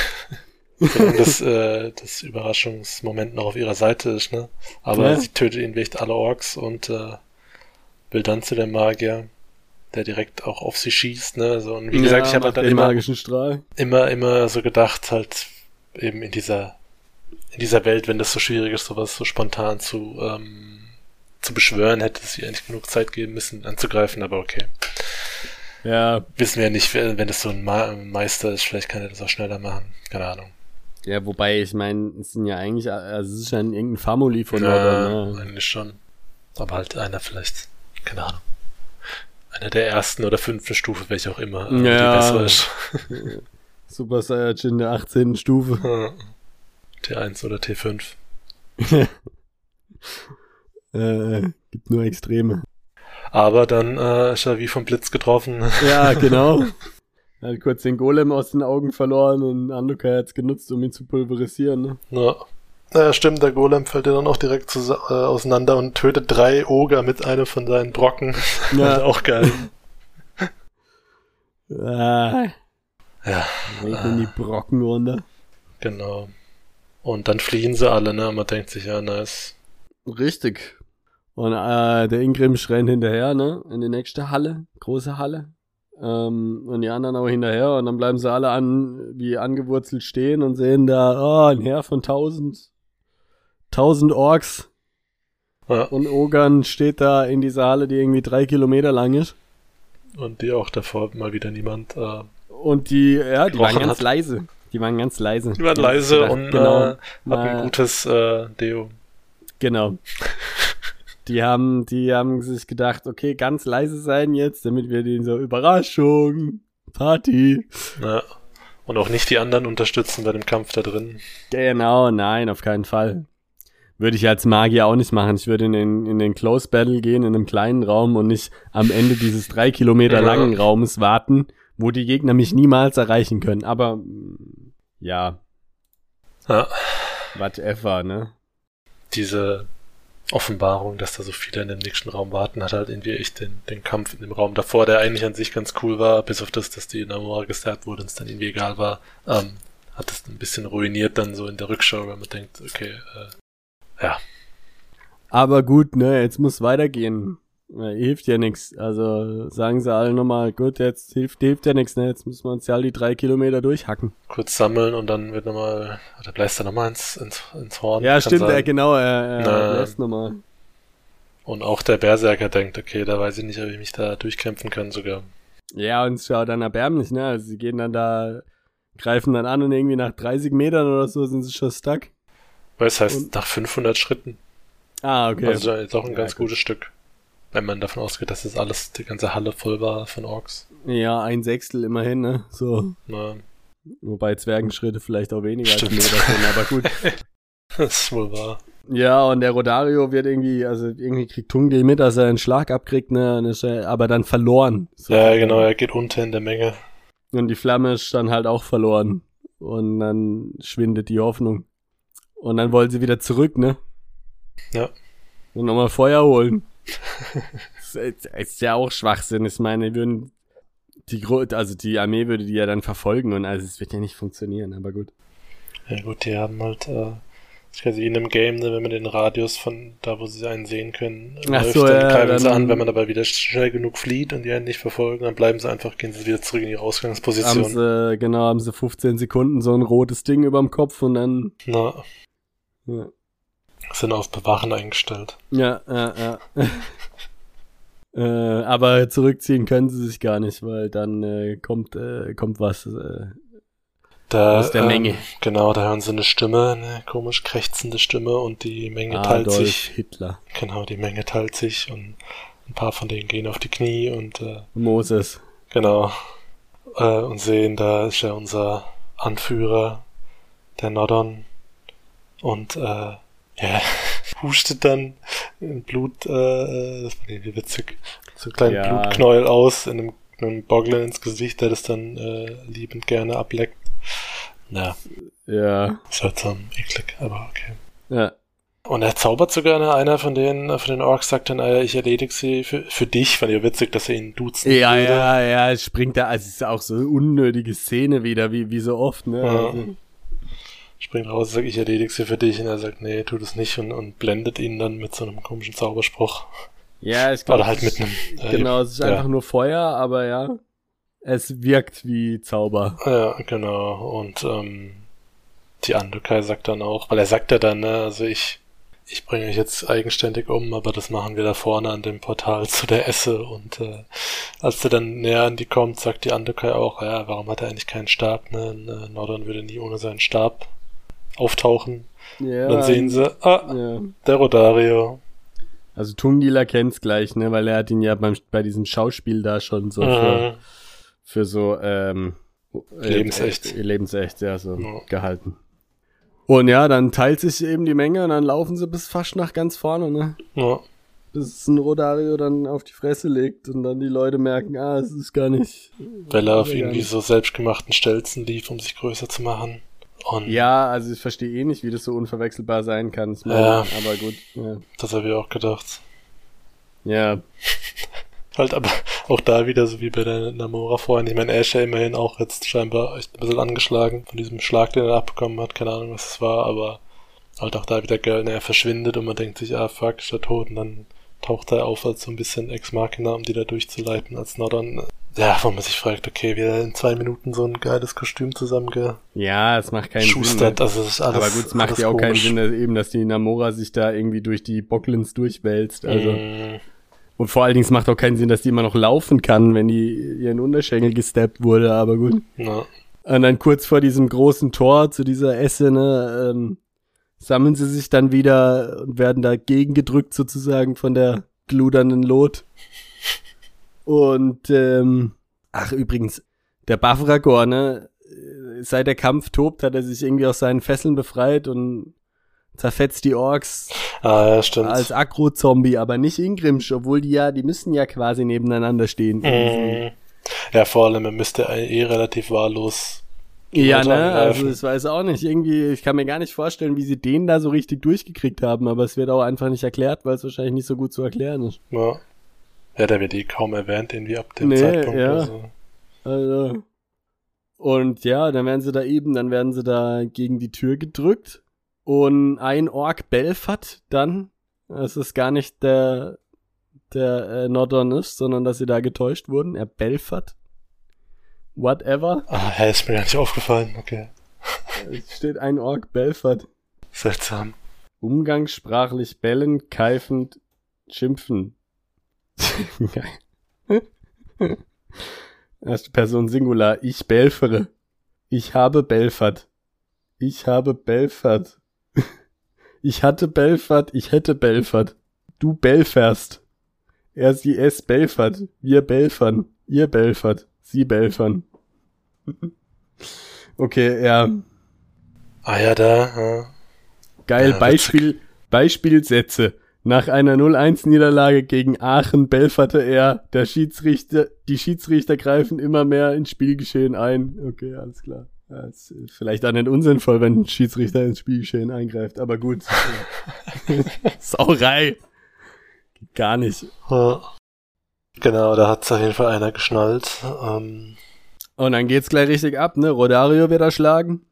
solange das, äh, das Überraschungsmoment noch auf ihrer Seite ist, ne? Aber Ja. sie tötet ihn echt alle Orks und äh, will dann zu dem Magier, der direkt auch auf sie schießt, ne? So, und wie gesagt, ich habe halt dann den immer, magischen Strahl. immer, immer so gedacht, halt eben in dieser in dieser Welt, wenn das so schwierig ist, sowas so spontan zu, ähm, zu beschwören, hätte es ihr eigentlich genug Zeit geben müssen, anzugreifen, aber okay. Ja. Wissen wir nicht, wenn das so ein, Ma Meister ist, vielleicht kann er das auch schneller machen. Keine Ahnung. Ja, wobei, ich meine, es sind ja eigentlich, also es ist ja irgendein Family von ja, Nordern, ne? eigentlich schon. Aber halt einer vielleicht, keine Ahnung. Einer der ersten oder fünften Stufe, welche auch immer, äh, ja. die besser ist. Super Saiyajin der 18. Stufe. T1 oder T5. äh, gibt nur Extreme. Aber dann äh, ist er wie vom Blitz getroffen. Ja, genau. Er hat kurz den Golem aus den Augen verloren und Anduka hat es genutzt, um ihn zu pulverisieren. Ne? Ja. Ja, stimmt, der Golem fällt ja dann auch direkt zu, äh, auseinander und tötet drei Oger mit einem von seinen Brocken. Ja. auch geil. ah. Ja. Regnen die Brocken runter. Genau. Und dann fliehen sie alle, ne? Man denkt sich, ja, nice. Richtig. Und äh, der Ingrim rennt hinterher, ne? In die nächste Halle, große Halle. Ähm, und die anderen auch hinterher. Und dann bleiben sie alle an, wie angewurzelt stehen und sehen da, oh, ein Heer von tausend, tausend Orks. Ja. Und Ogern steht da in dieser Halle, die irgendwie drei Kilometer lang ist. Und die auch davor mal wieder niemand. Äh, und die, ja, die waren ganz hat. leise. Die waren ganz leise. Die waren leise gedacht, und genau, äh, hatten ein gutes äh, Deo. Genau. Die haben, die haben sich gedacht, okay, ganz leise sein jetzt, damit wir den so Überraschung, Party. Ja. Und auch nicht die anderen unterstützen bei dem Kampf da drin. Genau, nein, auf keinen Fall. Würde ich als Magier auch nicht machen. Ich würde in den, in den Close Battle gehen, in einem kleinen Raum und nicht am Ende dieses drei Kilometer langen Raumes warten, wo die Gegner mich niemals erreichen können. Aber, ja. Ja. Whatever, ne? Diese Offenbarung, dass da so viele in dem nächsten Raum warten, hat halt irgendwie echt den, den Kampf in dem Raum davor, der eigentlich an sich ganz cool war, bis auf das, dass die Namora gestartet wurde und es dann irgendwie egal war, ähm, hat es ein bisschen ruiniert dann so in der Rückschau, weil man denkt, okay, äh, ja. Aber gut, ne, jetzt muss weitergehen. Hilft ja nichts. Also sagen sie alle nochmal, gut, jetzt hilft, hilft ja nichts, ne? Jetzt müssen wir uns ja die drei Kilometer durchhacken. Kurz sammeln und dann wird nochmal, oder bläst er nochmal ins, ins, ins Horn. Ja, stimmt, er, genau, er, er bläst nochmal. Und auch der Berserker denkt, okay, da weiß ich nicht, ob ich mich da durchkämpfen kann sogar. Ja, und es schaut dann erbärmlich, ne? Also sie gehen dann da, greifen dann an und irgendwie nach 30 Metern oder so sind sie schon stuck. Weil es heißt, und nach 500 Schritten. Ah, okay. Also ist auch ein ja, ganz gut. gutes Stück. Wenn man davon ausgeht, dass das alles, die ganze Halle voll war von Orks. Ja, ein Sechstel immerhin, ne? So. Na. Wobei Zwergenschritte vielleicht auch weniger Stimmt. als Meter sind, aber gut. das ist wohl wahr. Ja, und der Rodario wird irgendwie, also irgendwie kriegt Tungi mit, dass er einen Schlag abkriegt, ne, aber dann verloren. So. Ja, genau, er geht unter in der Menge. Und die Flamme ist dann halt auch verloren. Und dann schwindet die Hoffnung. Und dann wollen sie wieder zurück, ne? Ja. Und nochmal Feuer holen das ist ja auch Schwachsinn. Ich meine, würden die also die Armee würde die ja dann verfolgen und also es wird ja nicht funktionieren, aber gut. Ja gut, die haben halt, äh, ich weiß in einem Game, ne, wenn man den Radius von da, wo sie einen sehen können, Ach läuft, so, dann ja, greifen sie an, wenn man aber wieder schnell genug flieht und die einen nicht verfolgen, dann bleiben sie einfach, gehen sie wieder zurück in die Ausgangsposition. Haben sie, genau, haben sie 15 Sekunden so ein rotes Ding überm Kopf und dann. Na. Ja. Sind auf Bewachen eingestellt. Ja, ja, ja. äh, aber zurückziehen können sie sich gar nicht, weil dann äh, kommt, äh, kommt was äh, da, aus der ähm, Menge. Genau, da hören sie eine Stimme, eine komisch krächzende Stimme und die Menge Adolf teilt sich. Hitler. Genau, die Menge teilt sich und ein paar von denen gehen auf die Knie und äh, Moses. Genau. Äh, und sehen, da ist ja unser Anführer, der Nodon. Und äh, ja, hustet dann Blut, äh, das war irgendwie witzig, so ein kleinen ja. Blutknäuel aus in einem, einem Boglin ins Gesicht, der das dann äh, liebend gerne ableckt. Na. Ja. Ist halt so eklig, aber okay. Ja. Und er zaubert sogar einer von den, von den Orks, sagt dann, äh, ich erledige sie für, für dich. Fand ich witzig, dass er ihn duzen Ja, würde. ja, ja, es springt da, also es ist auch so eine unnötige Szene wieder, wie, wie so oft, ne? Ja. Also, springt raus und sagt, ich erledige sie für dich. Und er sagt, nee, tu das nicht und, und blendet ihn dann mit so einem komischen Zauberspruch. Ja, ich glaube. Oder halt mit einem. Äh, genau, es ist ja. einfach nur Feuer, aber ja. Es wirkt wie Zauber. Ja, genau. Und ähm, die Andokai sagt dann auch, weil er sagt ja dann, ne, also ich, ich bringe euch jetzt eigenständig um, aber das machen wir da vorne an dem Portal zu der Esse. Und äh, als er dann näher an die kommt, sagt die Andokai auch, ja, warum hat er eigentlich keinen Stab? Ne? Äh, Nordern würde nie ohne seinen Stab auftauchen. Ja, dann sehen sie, ah, ja. der Rodario. Also Tungdila kennt's gleich, ne, weil er hat ihn ja beim, bei diesem Schauspiel da schon so mhm. für, für so ähm, lebensecht, äh, lebensecht, ja, so ja. gehalten. Und ja, dann teilt sich eben die Menge und dann laufen sie bis fast nach ganz vorne, ne? Ja. Bis ein Rodario dann auf die Fresse legt und dann die Leute merken, ah, es ist gar nicht. Weil er auf irgendwie so selbstgemachten Stelzen lief, um sich größer zu machen. Und ja, also ich verstehe eh nicht, wie das so unverwechselbar sein kann. Meine, ja, aber gut. Ja. Das habe ich auch gedacht. Ja. halt aber auch da wieder, so wie bei der Namora vorhin. Ich meine, ist ja immerhin auch jetzt scheinbar echt ein bisschen angeschlagen von diesem Schlag, den er abbekommen hat. Keine Ahnung, was es war, aber halt auch da wieder Girl, er verschwindet und man denkt sich, ah, fuck, ist er tot. Und dann taucht er auf als so ein bisschen Ex-Machina, um die da durchzuleiten, als Nordern ja, wo man sich fragt, okay, wie er in zwei Minuten so ein geiles Kostüm zusammenge... Ja, es macht keinen Schustert, Sinn. Also ist alles, Aber gut, es macht ja auch komisch. keinen Sinn, dass eben, dass die Namora sich da irgendwie durch die Bocklins durchwälzt. Also. Mm. Und vor allen Dingen, es macht auch keinen Sinn, dass die immer noch laufen kann, wenn die ihren Unterschenkel gesteppt wurde, aber gut. Ja. Und dann kurz vor diesem großen Tor zu dieser Esse, ne, ähm, sammeln sie sich dann wieder und werden dagegen gedrückt sozusagen von der gludernden Lot. Und ähm, ach übrigens, der Bafragor, ne, seit der Kampf tobt, hat er sich irgendwie aus seinen Fesseln befreit und zerfetzt die Orks ah, ja, stimmt. als Agro-Zombie, aber nicht Ingrimsch, obwohl die ja, die müssen ja quasi nebeneinander stehen. Mm. Ja, vor allem, er müsste eh relativ wahllos. Ja, ne, also ich weiß auch nicht, irgendwie, ich kann mir gar nicht vorstellen, wie sie den da so richtig durchgekriegt haben, aber es wird auch einfach nicht erklärt, weil es wahrscheinlich nicht so gut zu erklären ist. Ja. Ja, der wird eh kaum erwähnt, irgendwie ab dem nee, Zeitpunkt. Ja. Also. also. Und ja, dann werden sie da eben, dann werden sie da gegen die Tür gedrückt. Und ein Ork belfert dann. Es ist gar nicht der, der äh, Nordon ist, sondern dass sie da getäuscht wurden. Er belfert. Whatever. Ah, er ist mir gar nicht aufgefallen, okay. Es steht ein Ork belfert. Seltsam. Umgangssprachlich bellen, keifend, schimpfen. Erste Person Singular. Ich belfere. Ich habe belfert. Ich habe belfert. Ich hatte belfert. Ich hätte belfert. Du belferst. Er, sie, es belfert. Wir belfern. Ihr belfert. Sie belfern. okay, ja. Ah ja, da. Ja. Geil, ja, Beispiel, Beispielsätze. Nach einer 0-1-Niederlage gegen Aachen belferte er, der Schiedsrichter, die Schiedsrichter greifen immer mehr ins Spielgeschehen ein. Okay, alles klar. Ja, ist vielleicht auch nicht unsinnvoll, wenn ein Schiedsrichter ins Spielgeschehen eingreift, aber gut. Sauerei. Gar nicht. Genau, da hat's auf jeden Fall einer geschnallt. Ähm. Und dann geht's gleich richtig ab, ne? Rodario wird erschlagen.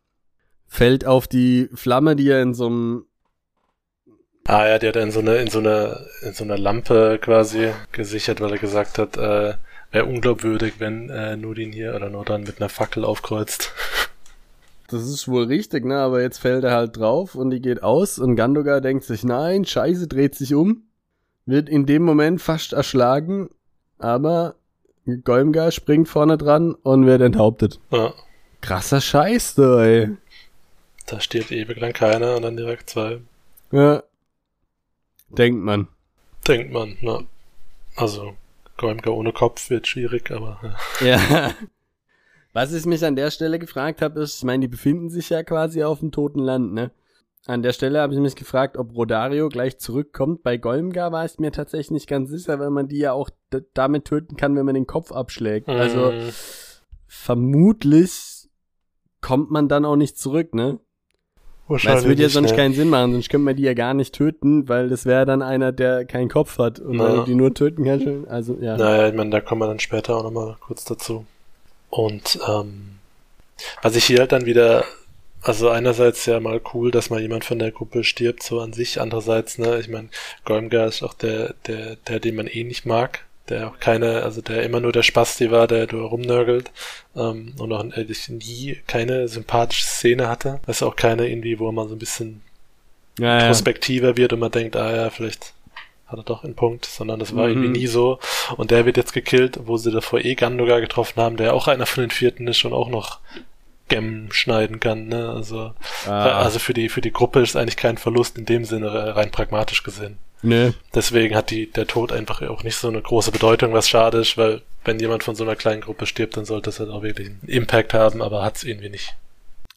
Fällt auf die Flamme, die er in so einem Ah ja, der hat in so eine, in so eine, in so einer Lampe quasi gesichert, weil er gesagt hat, äh, wäre unglaubwürdig, wenn äh, Nudin hier oder Nordran mit einer Fackel aufkreuzt. Das ist wohl richtig, ne? Aber jetzt fällt er halt drauf und die geht aus und Gandogar denkt sich, nein, scheiße, dreht sich um, wird in dem Moment fast erschlagen, aber Golmgar springt vorne dran und wird enthauptet. Ja. Krasser Scheiß, du, ey. Da steht ewig lang keiner und dann direkt zwei. Ja. Denkt man. Denkt man, ne? Also, Goemka ohne Kopf wird schwierig, aber. Ja. ja. Was ich mich an der Stelle gefragt habe, ist, ich meine, die befinden sich ja quasi auf dem toten Land, ne? An der Stelle habe ich mich gefragt, ob Rodario gleich zurückkommt. Bei Golmgar war ich mir tatsächlich nicht ganz sicher, weil man die ja auch damit töten kann, wenn man den Kopf abschlägt. Mm. Also vermutlich kommt man dann auch nicht zurück, ne? Wahrscheinlich. Das würde ja sonst ne? keinen Sinn machen, sonst könnte man die ja gar nicht töten, weil das wäre dann einer, der keinen Kopf hat und naja. die nur töten kann. Also, ja. Naja, ich meine, da kommen wir dann später auch nochmal kurz dazu. Und ähm, was ich hier halt dann wieder, also einerseits ja mal cool, dass mal jemand von der Gruppe stirbt, so an sich, andererseits, ne, ich meine, Golmgar ist auch der, der, der, den man eh nicht mag. Der auch keine, also der immer nur der Spasti war, der nur rumnörgelt ähm, und auch äh, nie keine sympathische Szene hatte. Weißt du, auch keine irgendwie, wo man so ein bisschen ja, prospektiver ja. wird und man denkt, ah ja, vielleicht hat er doch einen Punkt, sondern das war mhm. irgendwie nie so. Und der wird jetzt gekillt, wo sie davor eh Gandogar getroffen haben, der auch einer von den Vierten ist und auch noch Gem schneiden kann. Ne? Also, ah. also für die für die Gruppe ist eigentlich kein Verlust in dem Sinne rein pragmatisch gesehen. Nee. Deswegen hat die der Tod einfach auch nicht so eine große Bedeutung, was schade ist, weil wenn jemand von so einer kleinen Gruppe stirbt, dann sollte es halt auch wirklich einen Impact haben, aber hat es irgendwie nicht.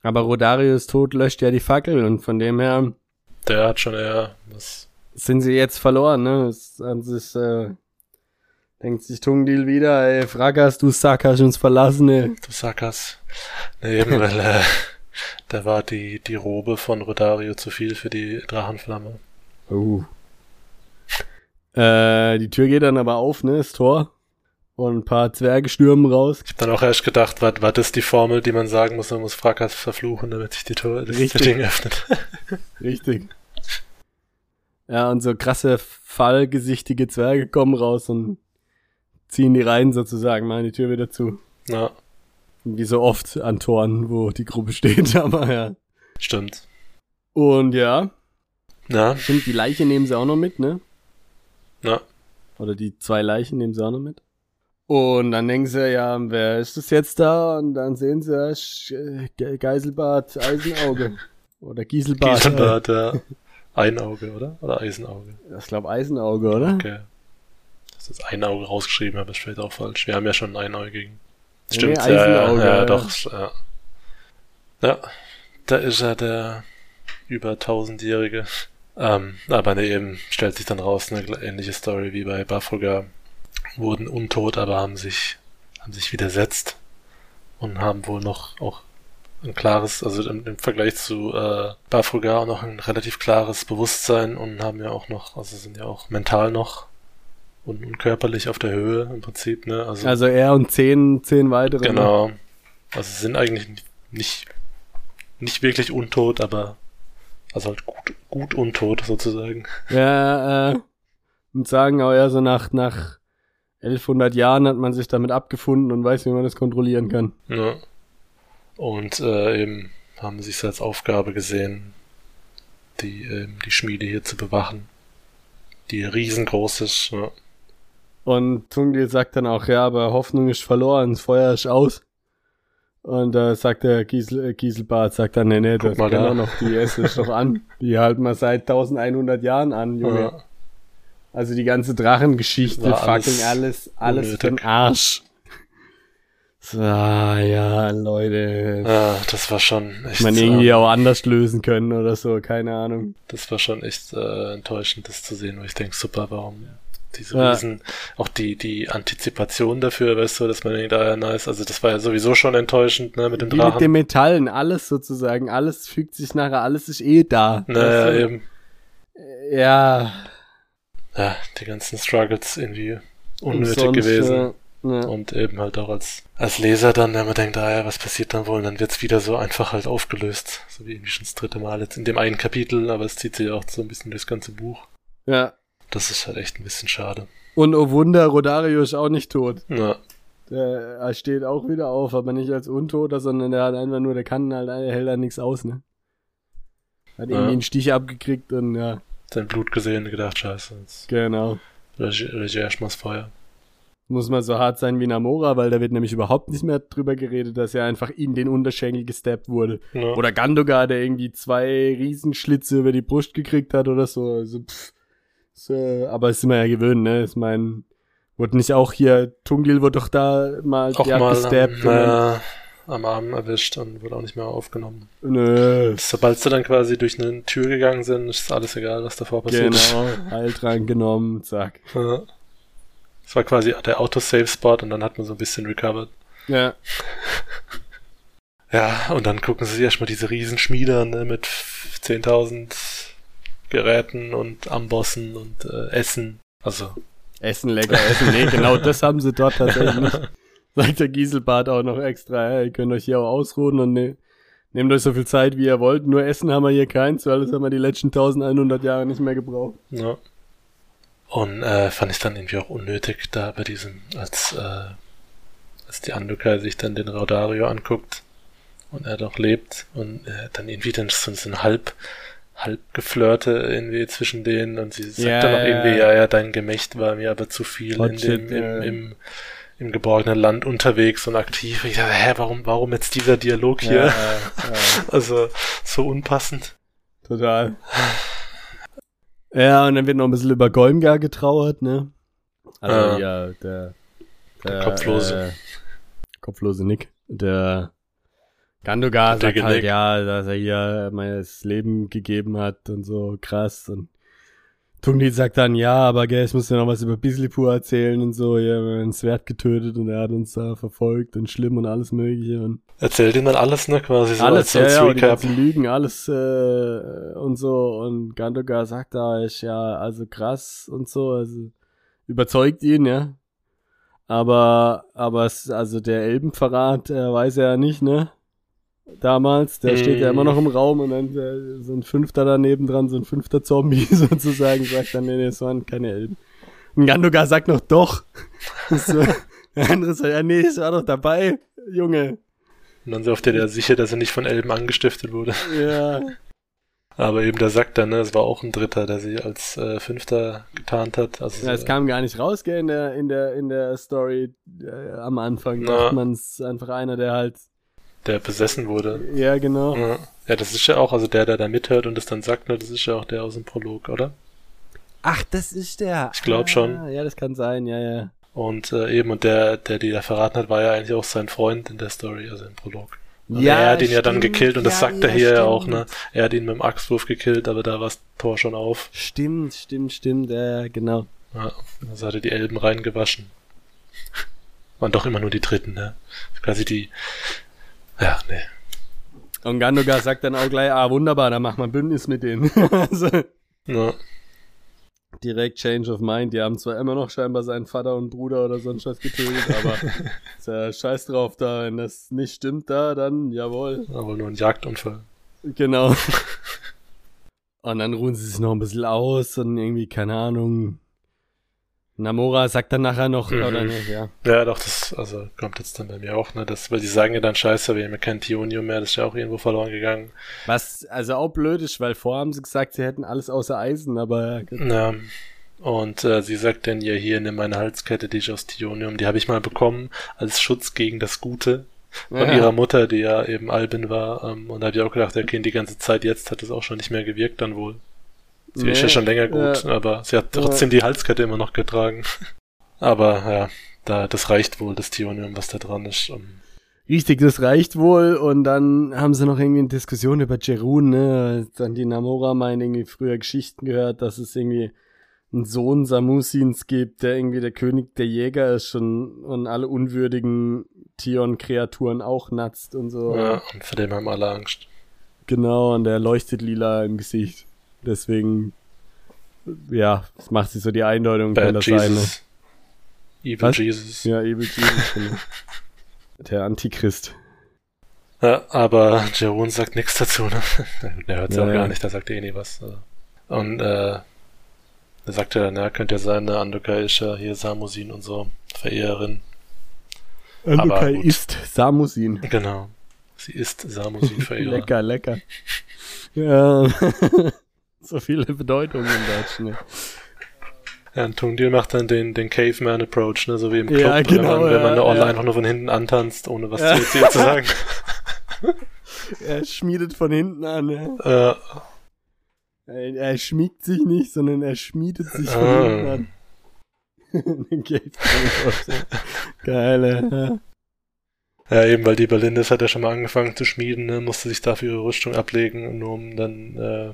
Aber Rodarius Tod löscht ja die Fackel und von dem her. Der hat schon eher was. Sind sie jetzt verloren, ne? Es, ist, äh, Denkt sich Tungdil wieder, ey, Fragas, du Sack hast uns verlassen, ey. Du Sackers. Nee, eben, weil, äh, da war die, die Robe von Rodario zu viel für die Drachenflamme. Uh. Äh, die Tür geht dann aber auf, ne, das Tor. Und ein paar Zwerge stürmen raus. Ich hab dann auch erst gedacht, was, was ist die Formel, die man sagen muss, man muss Frakas verfluchen, damit sich die Tür, das Richtig. Ding öffnet. Richtig. Ja, und so krasse fallgesichtige Zwerge kommen raus und ziehen die rein sozusagen, machen die Tür wieder zu. Ja. Wie so oft an Toren, wo die Gruppe steht, aber ja. Stimmt. Und ja. Ja. Stimmt, die Leiche nehmen sie auch noch mit, ne? Ja. Oder die zwei Leichen nehmen sie auch noch mit. Und dann denken sie, ja, wer ist das jetzt da? Und dann sehen sie, ja, Geiselbart Eisenauge. Oder Gieselbart. Gieselbart, ja. Einauge, oder? Oder Eisenauge? Ich glaube Eisenauge, oder? Okay das ein Auge rausgeschrieben habe, ist vielleicht auch falsch. Wir haben ja schon einen Einäugigen. Stimmt, nee, ja, ja, doch, ja. Ja, da ist er der über tausendjährige. Ähm, aber ne, eben stellt sich dann raus, eine ähnliche Story wie bei Bafroga. Wurden untot, aber haben sich, haben sich widersetzt und haben wohl noch auch ein klares, also im, im Vergleich zu äh, Bafroga auch noch ein relativ klares Bewusstsein und haben ja auch noch, also sind ja auch mental noch und, und körperlich auf der Höhe im Prinzip, ne? Also, also er und zehn, zehn weitere. Ne? Genau. Ne? Also sind eigentlich nicht, nicht wirklich untot, aber also halt gut, gut untot sozusagen. Ja, äh, und sagen auch ja so nach, nach 1100 Jahren hat man sich damit abgefunden und weiß, wie man das kontrollieren kann. Ja. Und äh, eben haben sie es als Aufgabe gesehen, die, äh, die Schmiede hier zu bewachen, die riesengroß ist. Ja. Und Tungdil sagt dann auch, ja, aber Hoffnung ist verloren, das Feuer ist aus. Und da äh, sagt der Giesel, äh, Gieselbart, sagt dann, nee, nee, das kann da. auch noch, die essen ist doch an. Die halten wir seit 1100 Jahren an, Junge. Ja. Also die ganze Drachengeschichte, fucking alles, alles für den Arsch. So, ja, Leute. Ja, das war schon echt. Man irgendwie auch anders lösen können oder so, keine Ahnung. Das war schon echt äh, enttäuschend, das zu sehen, wo ich denke, super, warum diese ja. riesen, auch die, die Antizipation dafür, weißt du, dass man denkt, ah ja, nice, also das war ja sowieso schon enttäuschend, ne, mit dem Wie Drachen. mit den Metallen, alles sozusagen, alles fügt sich nachher, alles ist eh da. Naja, du? eben. Ja. Ja, die ganzen Struggles irgendwie unnötig sonst, gewesen. Ja. Ja. Und eben halt auch als, als Leser dann, wenn man denkt, ah ja, was passiert dann wohl? Und dann wird's wieder so einfach halt aufgelöst. So wie irgendwie schon das dritte Mal jetzt in dem einen Kapitel, aber es zieht sich auch so ein bisschen durchs ganze Buch. Ja, das ist halt echt ein bisschen schade. Und oh Wunder, Rodario ist auch nicht tot. Ja. Der steht auch wieder auf, aber nicht als Untoter, sondern der hat einfach nur, der kann halt, der hält da nichts aus, ne? Hat ja. irgendwie einen Stich abgekriegt und ja. Sein Blut gesehen und gedacht, scheiße. Jetzt genau. Regie erstmal das Feuer. Muss mal so hart sein wie Namora, weil da wird nämlich überhaupt nicht mehr drüber geredet, dass er einfach in den Unterschenkel gesteppt wurde. Ja. Oder Gandogar, der irgendwie zwei Riesenschlitze über die Brust gekriegt hat oder so. Also, pff. So, aber es ist immer ja gewöhnt, ne? Ich meine, wurde nicht auch hier, Tungdil wurde doch da mal, auch mal gestappt. Naja, am Arm erwischt und wurde auch nicht mehr aufgenommen. Nö. Sobald sie dann quasi durch eine Tür gegangen sind, ist alles egal, was davor passiert. Genau, halt genommen, zack. Ja. Das war quasi der Autosave-Spot und dann hat man so ein bisschen recovered. Ja. Ja, und dann gucken sie sich erstmal diese Riesenschmiede an, ne, mit 10.000 Geräten und Ambossen und äh, Essen. Also. Essen, lecker Essen. Nee, genau das haben sie dort tatsächlich nicht. Sagt der Gieselbart auch noch extra, ja, ihr könnt euch hier auch ausruhen und ne, nehmt euch so viel Zeit, wie ihr wollt. Nur Essen haben wir hier keins, weil das haben wir die letzten 1100 Jahre nicht mehr gebraucht. Ja. Und äh, fand ich dann irgendwie auch unnötig da bei diesem, als, äh, als die Andukai sich dann den Raudario anguckt und er doch lebt und äh, dann irgendwie dann so, so ein halb halb geflirte irgendwie zwischen denen und sie sagt Ja, dann noch ja, irgendwie, ja. ja, ja, dein Gemächt war mir aber zu viel in dem, im, ja. im, im geborgenen Land unterwegs und aktiv. Ich dachte, hä, warum, warum jetzt dieser Dialog hier? Ja, ja, Also, so unpassend. total. Ja, und dann wird noch ein bisschen über Golmgar getrauert, ne? Also, ja, der, Der Kopflose. Äh, kopflose Nick. Der Gandogar sagt halt, ja, dass er hier mein Leben gegeben hat und so, krass. Und Tungli sagt dann, ja, aber gell, ich muss dir noch was über Bislipur erzählen und so, ja, wir haben ein Schwert getötet und er hat uns da verfolgt und schlimm und alles mögliche und Erzählt ihm dann alles, ne, quasi so alles, als, ja, als ja, Recap. Lügen, alles äh, und so. Und Gandogar sagt da, ich ja, also krass und so, also überzeugt ihn, ja. Aber, aber es, also der Elbenverrat, äh, weiß er ja nicht, ne? Damals, der steht ja Mm. immer noch im Raum und dann äh, so ein Fünfter daneben dran, so ein fünfter Zombie sozusagen, sagt dann, nee, nee, es waren keine Elben. Und Gandogar sagt noch, doch. so, der andere sagt, ja, nee, ich war doch dabei, Junge. Und dann so auf der der sicher, dass er nicht von Elben angestiftet wurde. Ja, Aber eben der sagt dann, ne, es war auch ein Dritter, der sich als äh, Fünfter getarnt hat. Also Ja, es kam gar nicht raus, gell, in der, in der, in der Story äh, am Anfang. Na. Man, es ist einfach einer, der halt, der besessen wurde. ja, genau. Ja. ja, das ist ja auch, also der, der da mithört und das dann sagt, ne, das ist ja auch der aus dem Prolog, oder? Ach, das ist der. Ich glaub schon. Ah, Ja, das kann sein, ja, ja. Und äh, eben, und der, der die da verraten hat, war ja eigentlich auch sein Freund in der Story, also im Prolog. Und Ja, er hat ihn ja dann stimmt. gekillt und das Ja, sagt er ja, hier ja stimmt. auch, ne? Er hat ihn mit dem Axtwurf gekillt, aber da war das Tor schon auf. Stimmt, stimmt, stimmt, ja, genau. Ja, also hat er die Elben reingewaschen. Waren doch immer nur die Dritten, ne? Quasi die. Ja, nee. Und Gandogar sagt dann auch gleich, ah, wunderbar, dann machen wir ein Bündnis mit denen. also, Ja, direkt Change of Mind. Die haben zwar immer noch scheinbar seinen Vater und Bruder oder sonst was getötet, aber ist ja scheiß drauf da. Wenn das nicht stimmt da, dann jawohl. aber nur ein Jagdunfall. Genau. Und dann ruhen sie sich noch ein bisschen aus und irgendwie, keine Ahnung. Namora sagt dann nachher noch, Mhm. oder nicht, ja. Ja, doch, das also kommt jetzt dann bei mir auch, ne? Das, weil die sagen ja dann scheiße, wir haben ja kein Tionium mehr, das ist ja auch irgendwo verloren gegangen. Was also auch blöd ist, weil vorher haben sie gesagt, sie hätten alles außer Eisen, aber Ja. Und äh, sie sagt dann ja hier, nimm meine Halskette, die ich aus Tionium, die habe ich mal bekommen als Schutz gegen das Gute von Ja. ihrer Mutter, die ja eben Albin war. Ähm, und da habe ich auch gedacht, okay, die ganze Zeit jetzt hat es auch schon nicht mehr gewirkt dann wohl. Sie ist ja Nee, schon länger gut, ja. aber sie hat trotzdem die Halskette immer noch getragen. aber ja, da, das reicht wohl, das Tionium, was da dran ist. Um, Richtig, das reicht wohl. Und dann haben sie noch irgendwie eine Diskussion über Jerun, ne? Dann die Namora meinen irgendwie früher Geschichten gehört, dass es irgendwie einen Sohn Samusins gibt, der irgendwie der König der Jäger ist und, und alle unwürdigen Tion-Kreaturen auch natzt und so. ja, und vor dem haben alle Angst. Genau, und der leuchtet lila im Gesicht. Deswegen, ja, das macht sich so die Eindeutung, kann Bad das sein. Ne? Jesus. Evil Was? Jesus. Ja, Evil Jesus. genau. Der Antichrist. Ja, aber Jeroen sagt nichts dazu, ne? Der hört ja Ja, auch ja. gar nicht, der sagt eh nie was. also. Und äh, er sagt ja dann, ja, könnte ja sein, ne, Andoka ist ja hier Samusin und so, Verehrerin. Andukai gut. ist Samusin. Genau. Sie ist Samusin-Verehrer. Lecker, lecker. Ja. so viele Bedeutungen im Deutschen. Ne? Ja, und Tungdil macht dann den, den Caveman-Approach, ne, so wie im Club, Ja, genau, wenn man, wenn man ja, online ja. einfach nur von hinten antanzt, ohne was Ja. zu zu sagen. Er schmiedet von hinten an. Ne? äh, Er, er schmiegt sich nicht, sondern er schmiedet sich von Ah. hinten an. Den Caveman-Approach. Geile. Ja. ja, eben, weil die Berlindes hat ja schon mal angefangen zu schmieden, ne, musste sich dafür ihre Rüstung ablegen, nur um dann äh,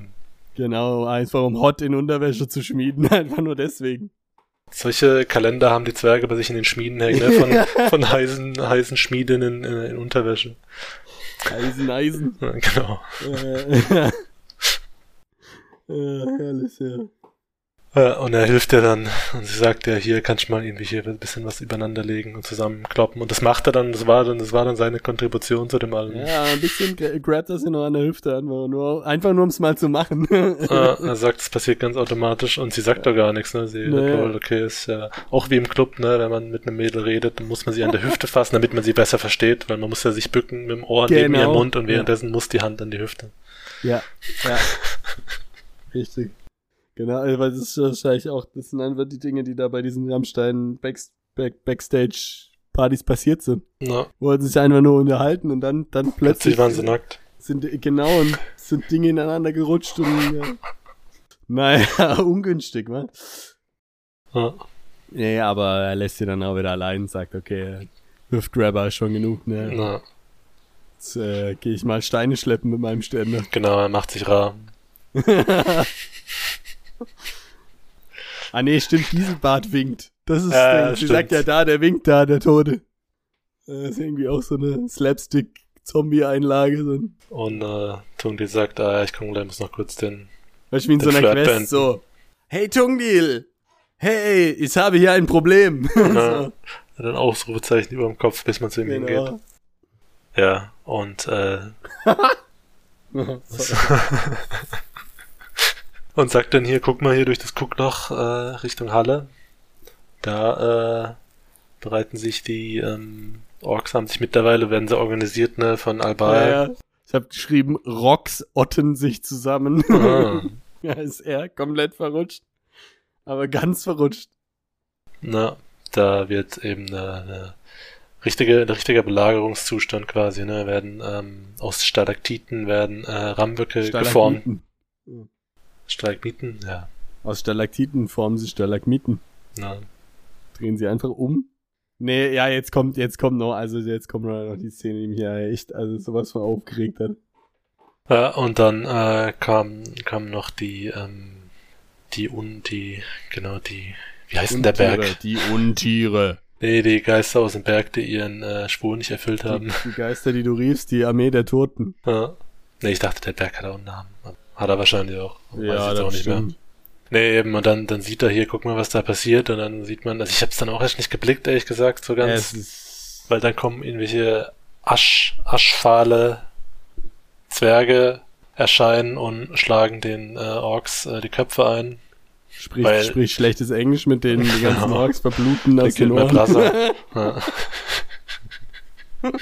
Genau, einfach um Hot in Unterwäsche zu schmieden, einfach nur deswegen. Solche Kalender haben die Zwerge bei sich in den Schmieden hängen, ne? von, von heißen, heißen Schmiedinnen in, in Unterwäsche. Eisen, Eisen. Genau. äh, ja. äh, herrlich, ja. Ja, und er hilft ihr dann und sie sagt ja, hier kannst du mal irgendwie hier ein bisschen was übereinander legen und zusammenkloppen. Und das macht er dann, das war dann, das war dann seine Kontribution zu dem Album. Ja, ein bisschen gra- grabt er sie noch an der Hüfte einfach nur, einfach nur um es mal zu machen. Ja, er sagt, es passiert ganz automatisch und sie sagt doch gar nichts, ne? Sie Nee. sagt, okay, ist ja auch wie im Club, ne? Wenn man mit einem Mädel redet, dann muss man sie an der Hüfte fassen, damit man sie besser versteht, weil man muss ja sich bücken mit dem Ohr neben Genau. ihrem Mund und Ja. währenddessen muss die Hand an die Hüfte. Ja, ja. Richtig. Genau, also, weil das ist wahrscheinlich auch, das sind einfach die Dinge, die da bei diesen Rammstein Backs- Back Backstage-Partys passiert sind. Na, Wo sie sich einfach nur unterhalten und dann, dann plötzlich plötzlich waren sie nackt. sind, genau, und sind Dinge ineinander gerutscht und, ja. naja, ungünstig, wa? Ja. Ja, ja, aber er lässt sie dann auch wieder allein und sagt, okay, Hüftgrabber ist schon genug, ne? Na, Jetzt äh, gehe ich mal Steine schleppen mit meinem Ständer. genau, er macht sich rar. Ah nee, stimmt, Gieselbart winkt. Das ist. Sie stimmt. sagt ja da, der winkt da, der Tote. Das ist irgendwie auch so eine Slapstick-Zombie-Einlage. So ein, Und äh, Tungdi sagt, ah, ich komm gleich, muss noch kurz den. weißt du, wie in so einer Flirt Quest beenden. so. Hey Tungdil! Hey, ich habe hier ein Problem. Na, hat ein Ausrufezeichen über dem Kopf, bis man zu ihm so, hingeht. genau. Ja, und äh, und sagt dann hier, guck mal hier durch das Guckloch äh, Richtung Halle. Da äh, bereiten sich die ähm, Orks haben sich mittlerweile, werden sie organisiert, ne, von ja, Albal. ja. Ich habe geschrieben, Rocks otten sich zusammen. Ah, ja, ist er komplett verrutscht. Aber ganz verrutscht. na, da wird eben eine, eine richtige, ein richtiger Belagerungszustand quasi, ne, werden ähm, aus Stalaktiten werden äh, Rammböcke geformt. Stalagmiten. Stalagmiten, ja. Aus Stalaktiten formen sie Stalagmiten. Na, Drehen sie einfach um. Nee, ja, jetzt kommt, jetzt kommt noch, also jetzt kommt noch die Szene, die mich ja echt, also sowas von aufgeregt hat. Ja, und dann äh, kam, kam noch die, ähm, die Un, die, genau, die, wie heißt denn der Berg? Die Untiere. Nee, die Geister aus dem Berg, die ihren äh, Schwur nicht erfüllt haben. Die, die Geister, die du riefst, die Armee der Toten. Ja. Nee, ich dachte, der Berg hat auch einen Namen. Hat er wahrscheinlich auch. Weiß jetzt auch nicht mehr. stimmt. Nee, eben, und dann, dann sieht er hier, guck mal, was da passiert, und dann sieht man, also ich hab's dann auch erst nicht geblickt, ehrlich gesagt, so Ja, ganz, ist, weil dann kommen irgendwelche Asch, aschfahle Zwerge erscheinen und schlagen den äh, Orks äh, die Köpfe ein. sprich, weil- sprich schlechtes Englisch mit denen, die ganzen Genau. Orks verbluten aus den Ohren. Ja.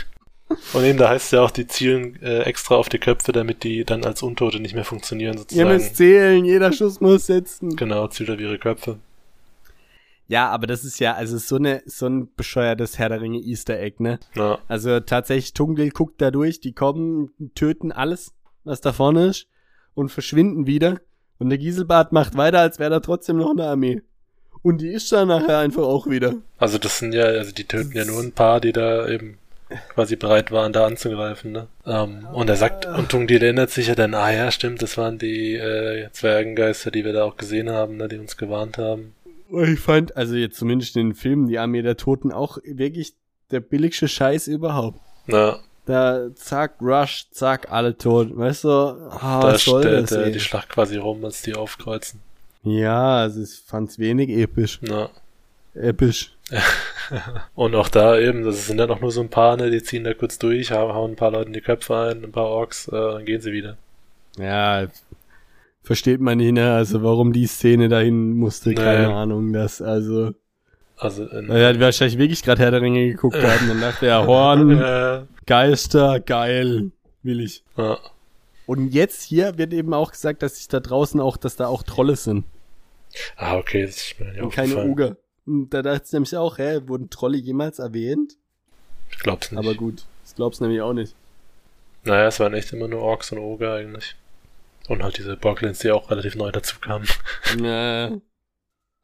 Und eben, da heißt es ja auch, die zielen äh, extra auf die Köpfe, damit die dann als Untote nicht mehr funktionieren, Ihr sozusagen. müsst zählen, jeder Schuss muss sitzen. Genau, zielt auf ihre Köpfe. Ja, aber das ist ja, also so eine, so ein bescheuertes Herr der Ringe Easter Egg, ne? Ja, Also tatsächlich, Tungdil guckt da durch, die kommen, töten alles, was da vorne ist und verschwinden wieder. Und der Gieselbart macht weiter, als wäre da trotzdem noch eine Armee. Und die ist dann nachher einfach auch wieder. also das sind ja, also die töten ja nur ein paar, die da eben quasi bereit waren, da anzugreifen, ne? Ähm, und er sagt, und Tungdil erinnert sich ja dann, ah ja, stimmt, das waren die äh, Zwergengeister, die wir da auch gesehen haben, ne, die uns gewarnt haben. Ich fand, also jetzt zumindest in den Filmen, die Armee der Toten auch wirklich der billigste Scheiß überhaupt. Na, Da, zack, Rush, zack, alle tot. Weißt du, ah, da was soll stellt das, äh, die Schlacht quasi rum, als die aufkreuzen. Ja, also ich fand's wenig episch. Na. Episch. Und auch da eben, das sind ja noch nur so ein paar, ne, die ziehen da kurz durch, hauen ein paar Leuten die Köpfe ein, ein paar Orks, äh, dann gehen sie wieder. Ja, versteht man nicht, ne? Also warum die Szene dahin musste, keine Ahnung. Das, also, Also in, er hat wahrscheinlich wirklich gerade Herr der Ringe geguckt und dann dachte er, Horn, äh, Geister, geil, will ich. ja, Und jetzt hier wird eben auch gesagt, dass sich da draußen auch, dass da auch Trolle sind ah, okay, das ist mir nicht und keine. Oger. Und da dachte ich nämlich auch, hä, wurden Trolle jemals erwähnt? Ich glaub's nicht. Aber gut, das glaubst du nämlich auch nicht. Naja, es waren echt immer nur Orks und Oger eigentlich. Und halt diese Boglins, die auch relativ neu dazu kamen. Ja.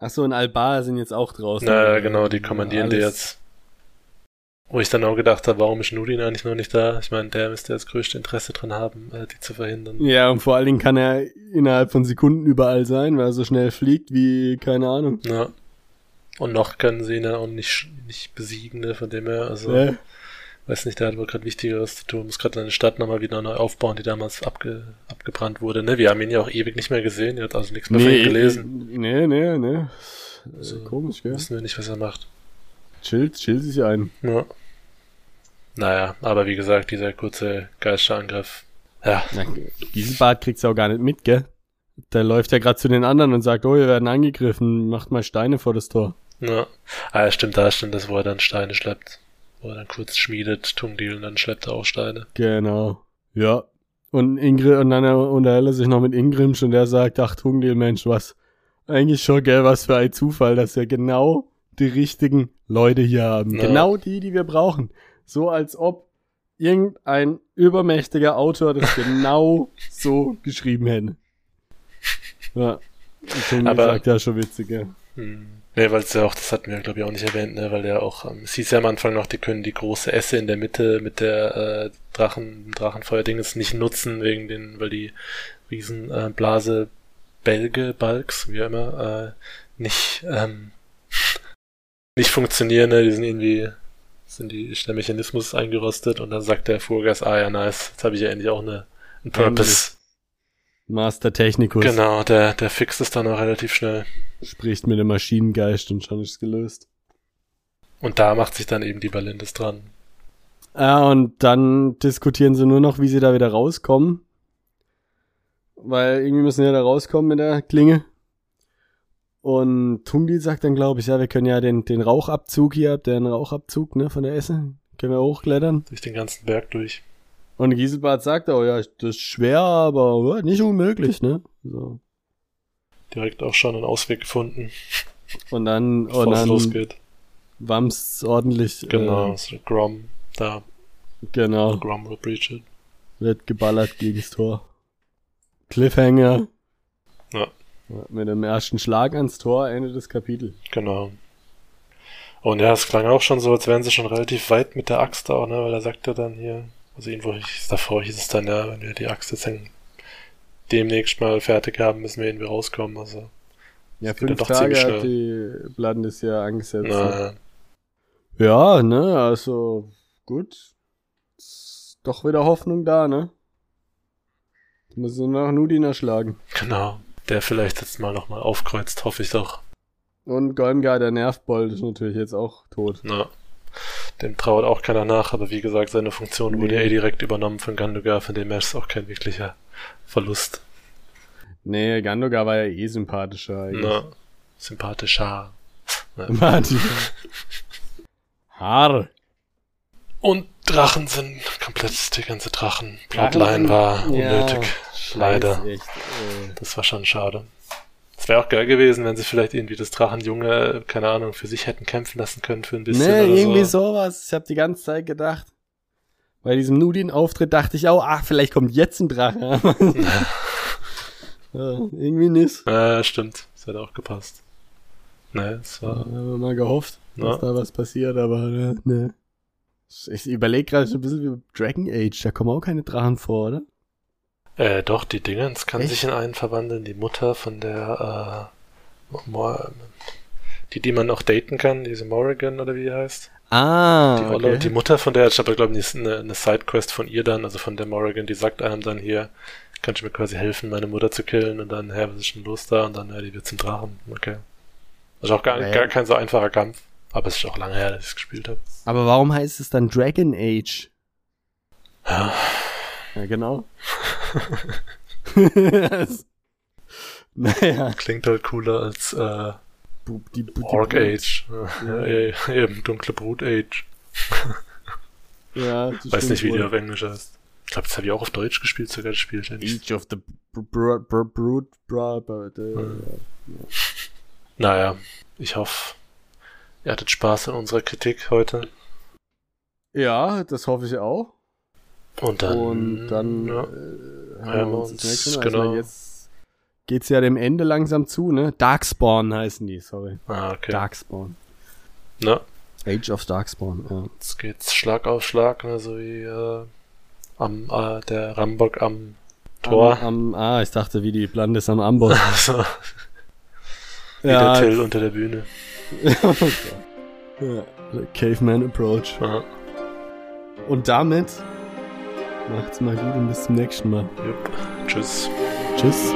Achso, und Albar sind jetzt auch draußen. naja, genau, die kommandieren die jetzt. Wo ich dann auch gedacht habe, warum ist Nudin eigentlich noch nicht da? Ich meine, der müsste das größte Interesse dran haben, äh, die zu verhindern. Ja, und vor allen Dingen kann er innerhalb von Sekunden überall sein, weil er so schnell fliegt wie, keine Ahnung. Ja. Und noch können sie ihn ja auch nicht, nicht besiegen, ne, von dem her, also. Ja. Weiß nicht, der hat wohl gerade Wichtigeres zu tun. Muss gerade eine Stadt nochmal wieder neu aufbauen, die damals abge, abgebrannt wurde. Ne? Wir haben ihn ja auch ewig nicht mehr gesehen. Er hat also nichts mehr von ihm gelesen. Nee, nee, nee. Also, Komisch, gell? Wissen wir nicht, was er macht. Chillt, chillt sich ein. Ja. Naja, aber wie gesagt, dieser kurze Geisterangriff. Ja, Na, Gieselbart kriegt's ja auch gar nicht mit, gell? Der läuft ja gerade zu den anderen und sagt, oh, wir werden angegriffen, macht mal Steine vor das Tor. Ja. Ah, ja, stimmt, da stimmt das, wo er dann Steine schleppt. Wo er dann kurz schmiedet, Tungdeal, und dann schleppt er auch Steine. Genau. Ja. Und Ingrid, und dann unterhält er sich noch mit Ingrimsch und der sagt, ach, Tungdil, Mensch, was, eigentlich schon, gell, was für ein Zufall, dass wir genau die richtigen Leute hier haben. Ja. Genau die, die wir brauchen. So als ob irgendein übermächtiger Autor das genau so geschrieben hätte. Ja. Tungdil Aber- sagt ja schon witzig, ja. Hm. Nee, weil es ja auch, das hatten wir glaube ich auch nicht erwähnt, ne, weil der auch, ähm, es hieß ja am Anfang noch, die können die große Esse in der Mitte mit der äh, Drachen, Drachenfeuer-Dinges nicht nutzen, wegen den, weil die riesen äh, Blase Bälge, Balks, wie auch immer, äh, nicht, ähm, nicht funktionieren, ne? die sind irgendwie, sind die, ist der Mechanismus eingerostet und dann sagt der Furgas, ah ja, nice, jetzt habe ich ja endlich auch eine, einen Purpose. Master Technicus Genau, der, der fixt es dann auch relativ schnell. spricht mit dem Maschinengeist und schon ist es gelöst. Und da macht sich dann eben die Balindes dran. Ja, und dann diskutieren sie nur noch, wie sie da wieder rauskommen. Weil irgendwie müssen sie ja da rauskommen mit der Klinge. Und Tungdil sagt dann, glaube ich, ja, wir können ja den, den Rauchabzug hier, habt ihr einen Rauchabzug, ne, von der Esse? Können wir hochklettern. Durch den ganzen Berg durch. Und Gieselbart sagt auch, ja, das ist schwer, aber ja, nicht unmöglich, ne? So. Direkt auch schon einen Ausweg gefunden, Und dann, bevor und dann losgeht. wamms ordentlich. Genau, Äh, so Grom, da, genau. Grom will breach it. Wird geballert gegens Tor. Cliffhanger. Ja. Ja, Mit dem ersten Schlag ans Tor, Ende des Kapitels. Genau. Und ja, es klang auch schon so, als wären sie schon relativ weit mit der Axt auch, ne, weil er sagte dann hier, also irgendwo hieß, davor hieß es dann, ja, wenn wir die Axt jetzt dann demnächst mal fertig haben, müssen wir irgendwie rauskommen, also, Ja, fünf Tage hat die Blandes ja angesetzt. ne? na, Ja, ne, also gut. Ist doch wieder Hoffnung da, ne? Müssen wir nach Nudin erschlagen. genau. Der vielleicht jetzt mal nochmal aufkreuzt, hoffe ich doch. Und Golmgar, der Nervbold, ist natürlich jetzt auch tot. Na, dem trauert auch keiner nach, aber wie gesagt, seine Funktion wurde Nee. ja eh direkt übernommen von Gandugar, von dem her ist auch kein wirklicher Verlust. Nee, Gandogar war ja eh sympathischer. Na, sympathischer. Sympathischer. Haar. Und Drachen sind komplett, die ganze Drachen-Plotline war unnötig. leider. Scheiß, Echt, äh. Das war schon schade. Es wäre auch geil gewesen, wenn sie vielleicht irgendwie das Drachenjunge, keine Ahnung, für sich hätten kämpfen lassen können für ein bisschen Nee, oder irgendwie so. sowas. Ich habe die ganze Zeit gedacht. Bei diesem Nudin-Auftritt dachte ich auch, ach, vielleicht kommt jetzt ein Drache. ja, irgendwie nicht. Ja, stimmt. Das hätte auch gepasst. Ne, es Ja, war, haben wir mal gehofft, dass Ja. da was passiert, aber ne. ne. Ich überlege gerade so ein bisschen wie Dragon Age, da kommen auch keine Drachen vor, oder? Äh, doch, die Dingens kann Echt? sich in einen verwandeln. Die Mutter von der, äh, Mor die, die man auch daten kann, diese Morrigan oder wie die heißt. Ah, Die, Olle, die Mutter von der, ich habe glaube ich eine, eine Sidequest von ihr dann, also von der Morrigan, die sagt einem dann hier, kannst du mir quasi helfen, meine Mutter zu killen und dann, hä, was ist denn los da? Und dann, ja, die wird zum Drachen. Okay. Also auch gar, Ja. gar kein so einfacher Kampf. Aber es ist auch lange her, dass ich es gespielt habe. Aber warum heißt es dann Dragon Age? Ja. Ja, genau. naja. Klingt halt cooler als äh, die, Orc. Age. Ja, ja, eben, dunkle Brut Age. Ja, Weiß nicht, wie die auf Englisch heißt. Ich glaube, das habe ich auch auf Deutsch gespielt, sogar das Spiel. Age of the Br- Br- Hm. Naja, ich hoffe, ihr hattet Spaß an unserer Kritik heute. Ja, das hoffe ich auch. Und dann, Und dann ja. äh, hören wir uns das nächste Mal. genau. Also jetzt geht's ja dem Ende langsam zu, ne? Darkspawn heißen die, sorry. Ah, okay. Darkspawn. Na, Age of Darkspawn, ja. jetzt geht's Schlag auf Schlag, ne, so wie äh, am äh, der Rambock am Tor. Am, am, ah, ich dachte, wie die Blandes am Amboss. so, wie ja, der Till unter der Bühne. ja, Caveman Approach. Ja. Und damit macht's mal gut und bis zum nächsten Mal. Jupp. Tschüss. Tschüss.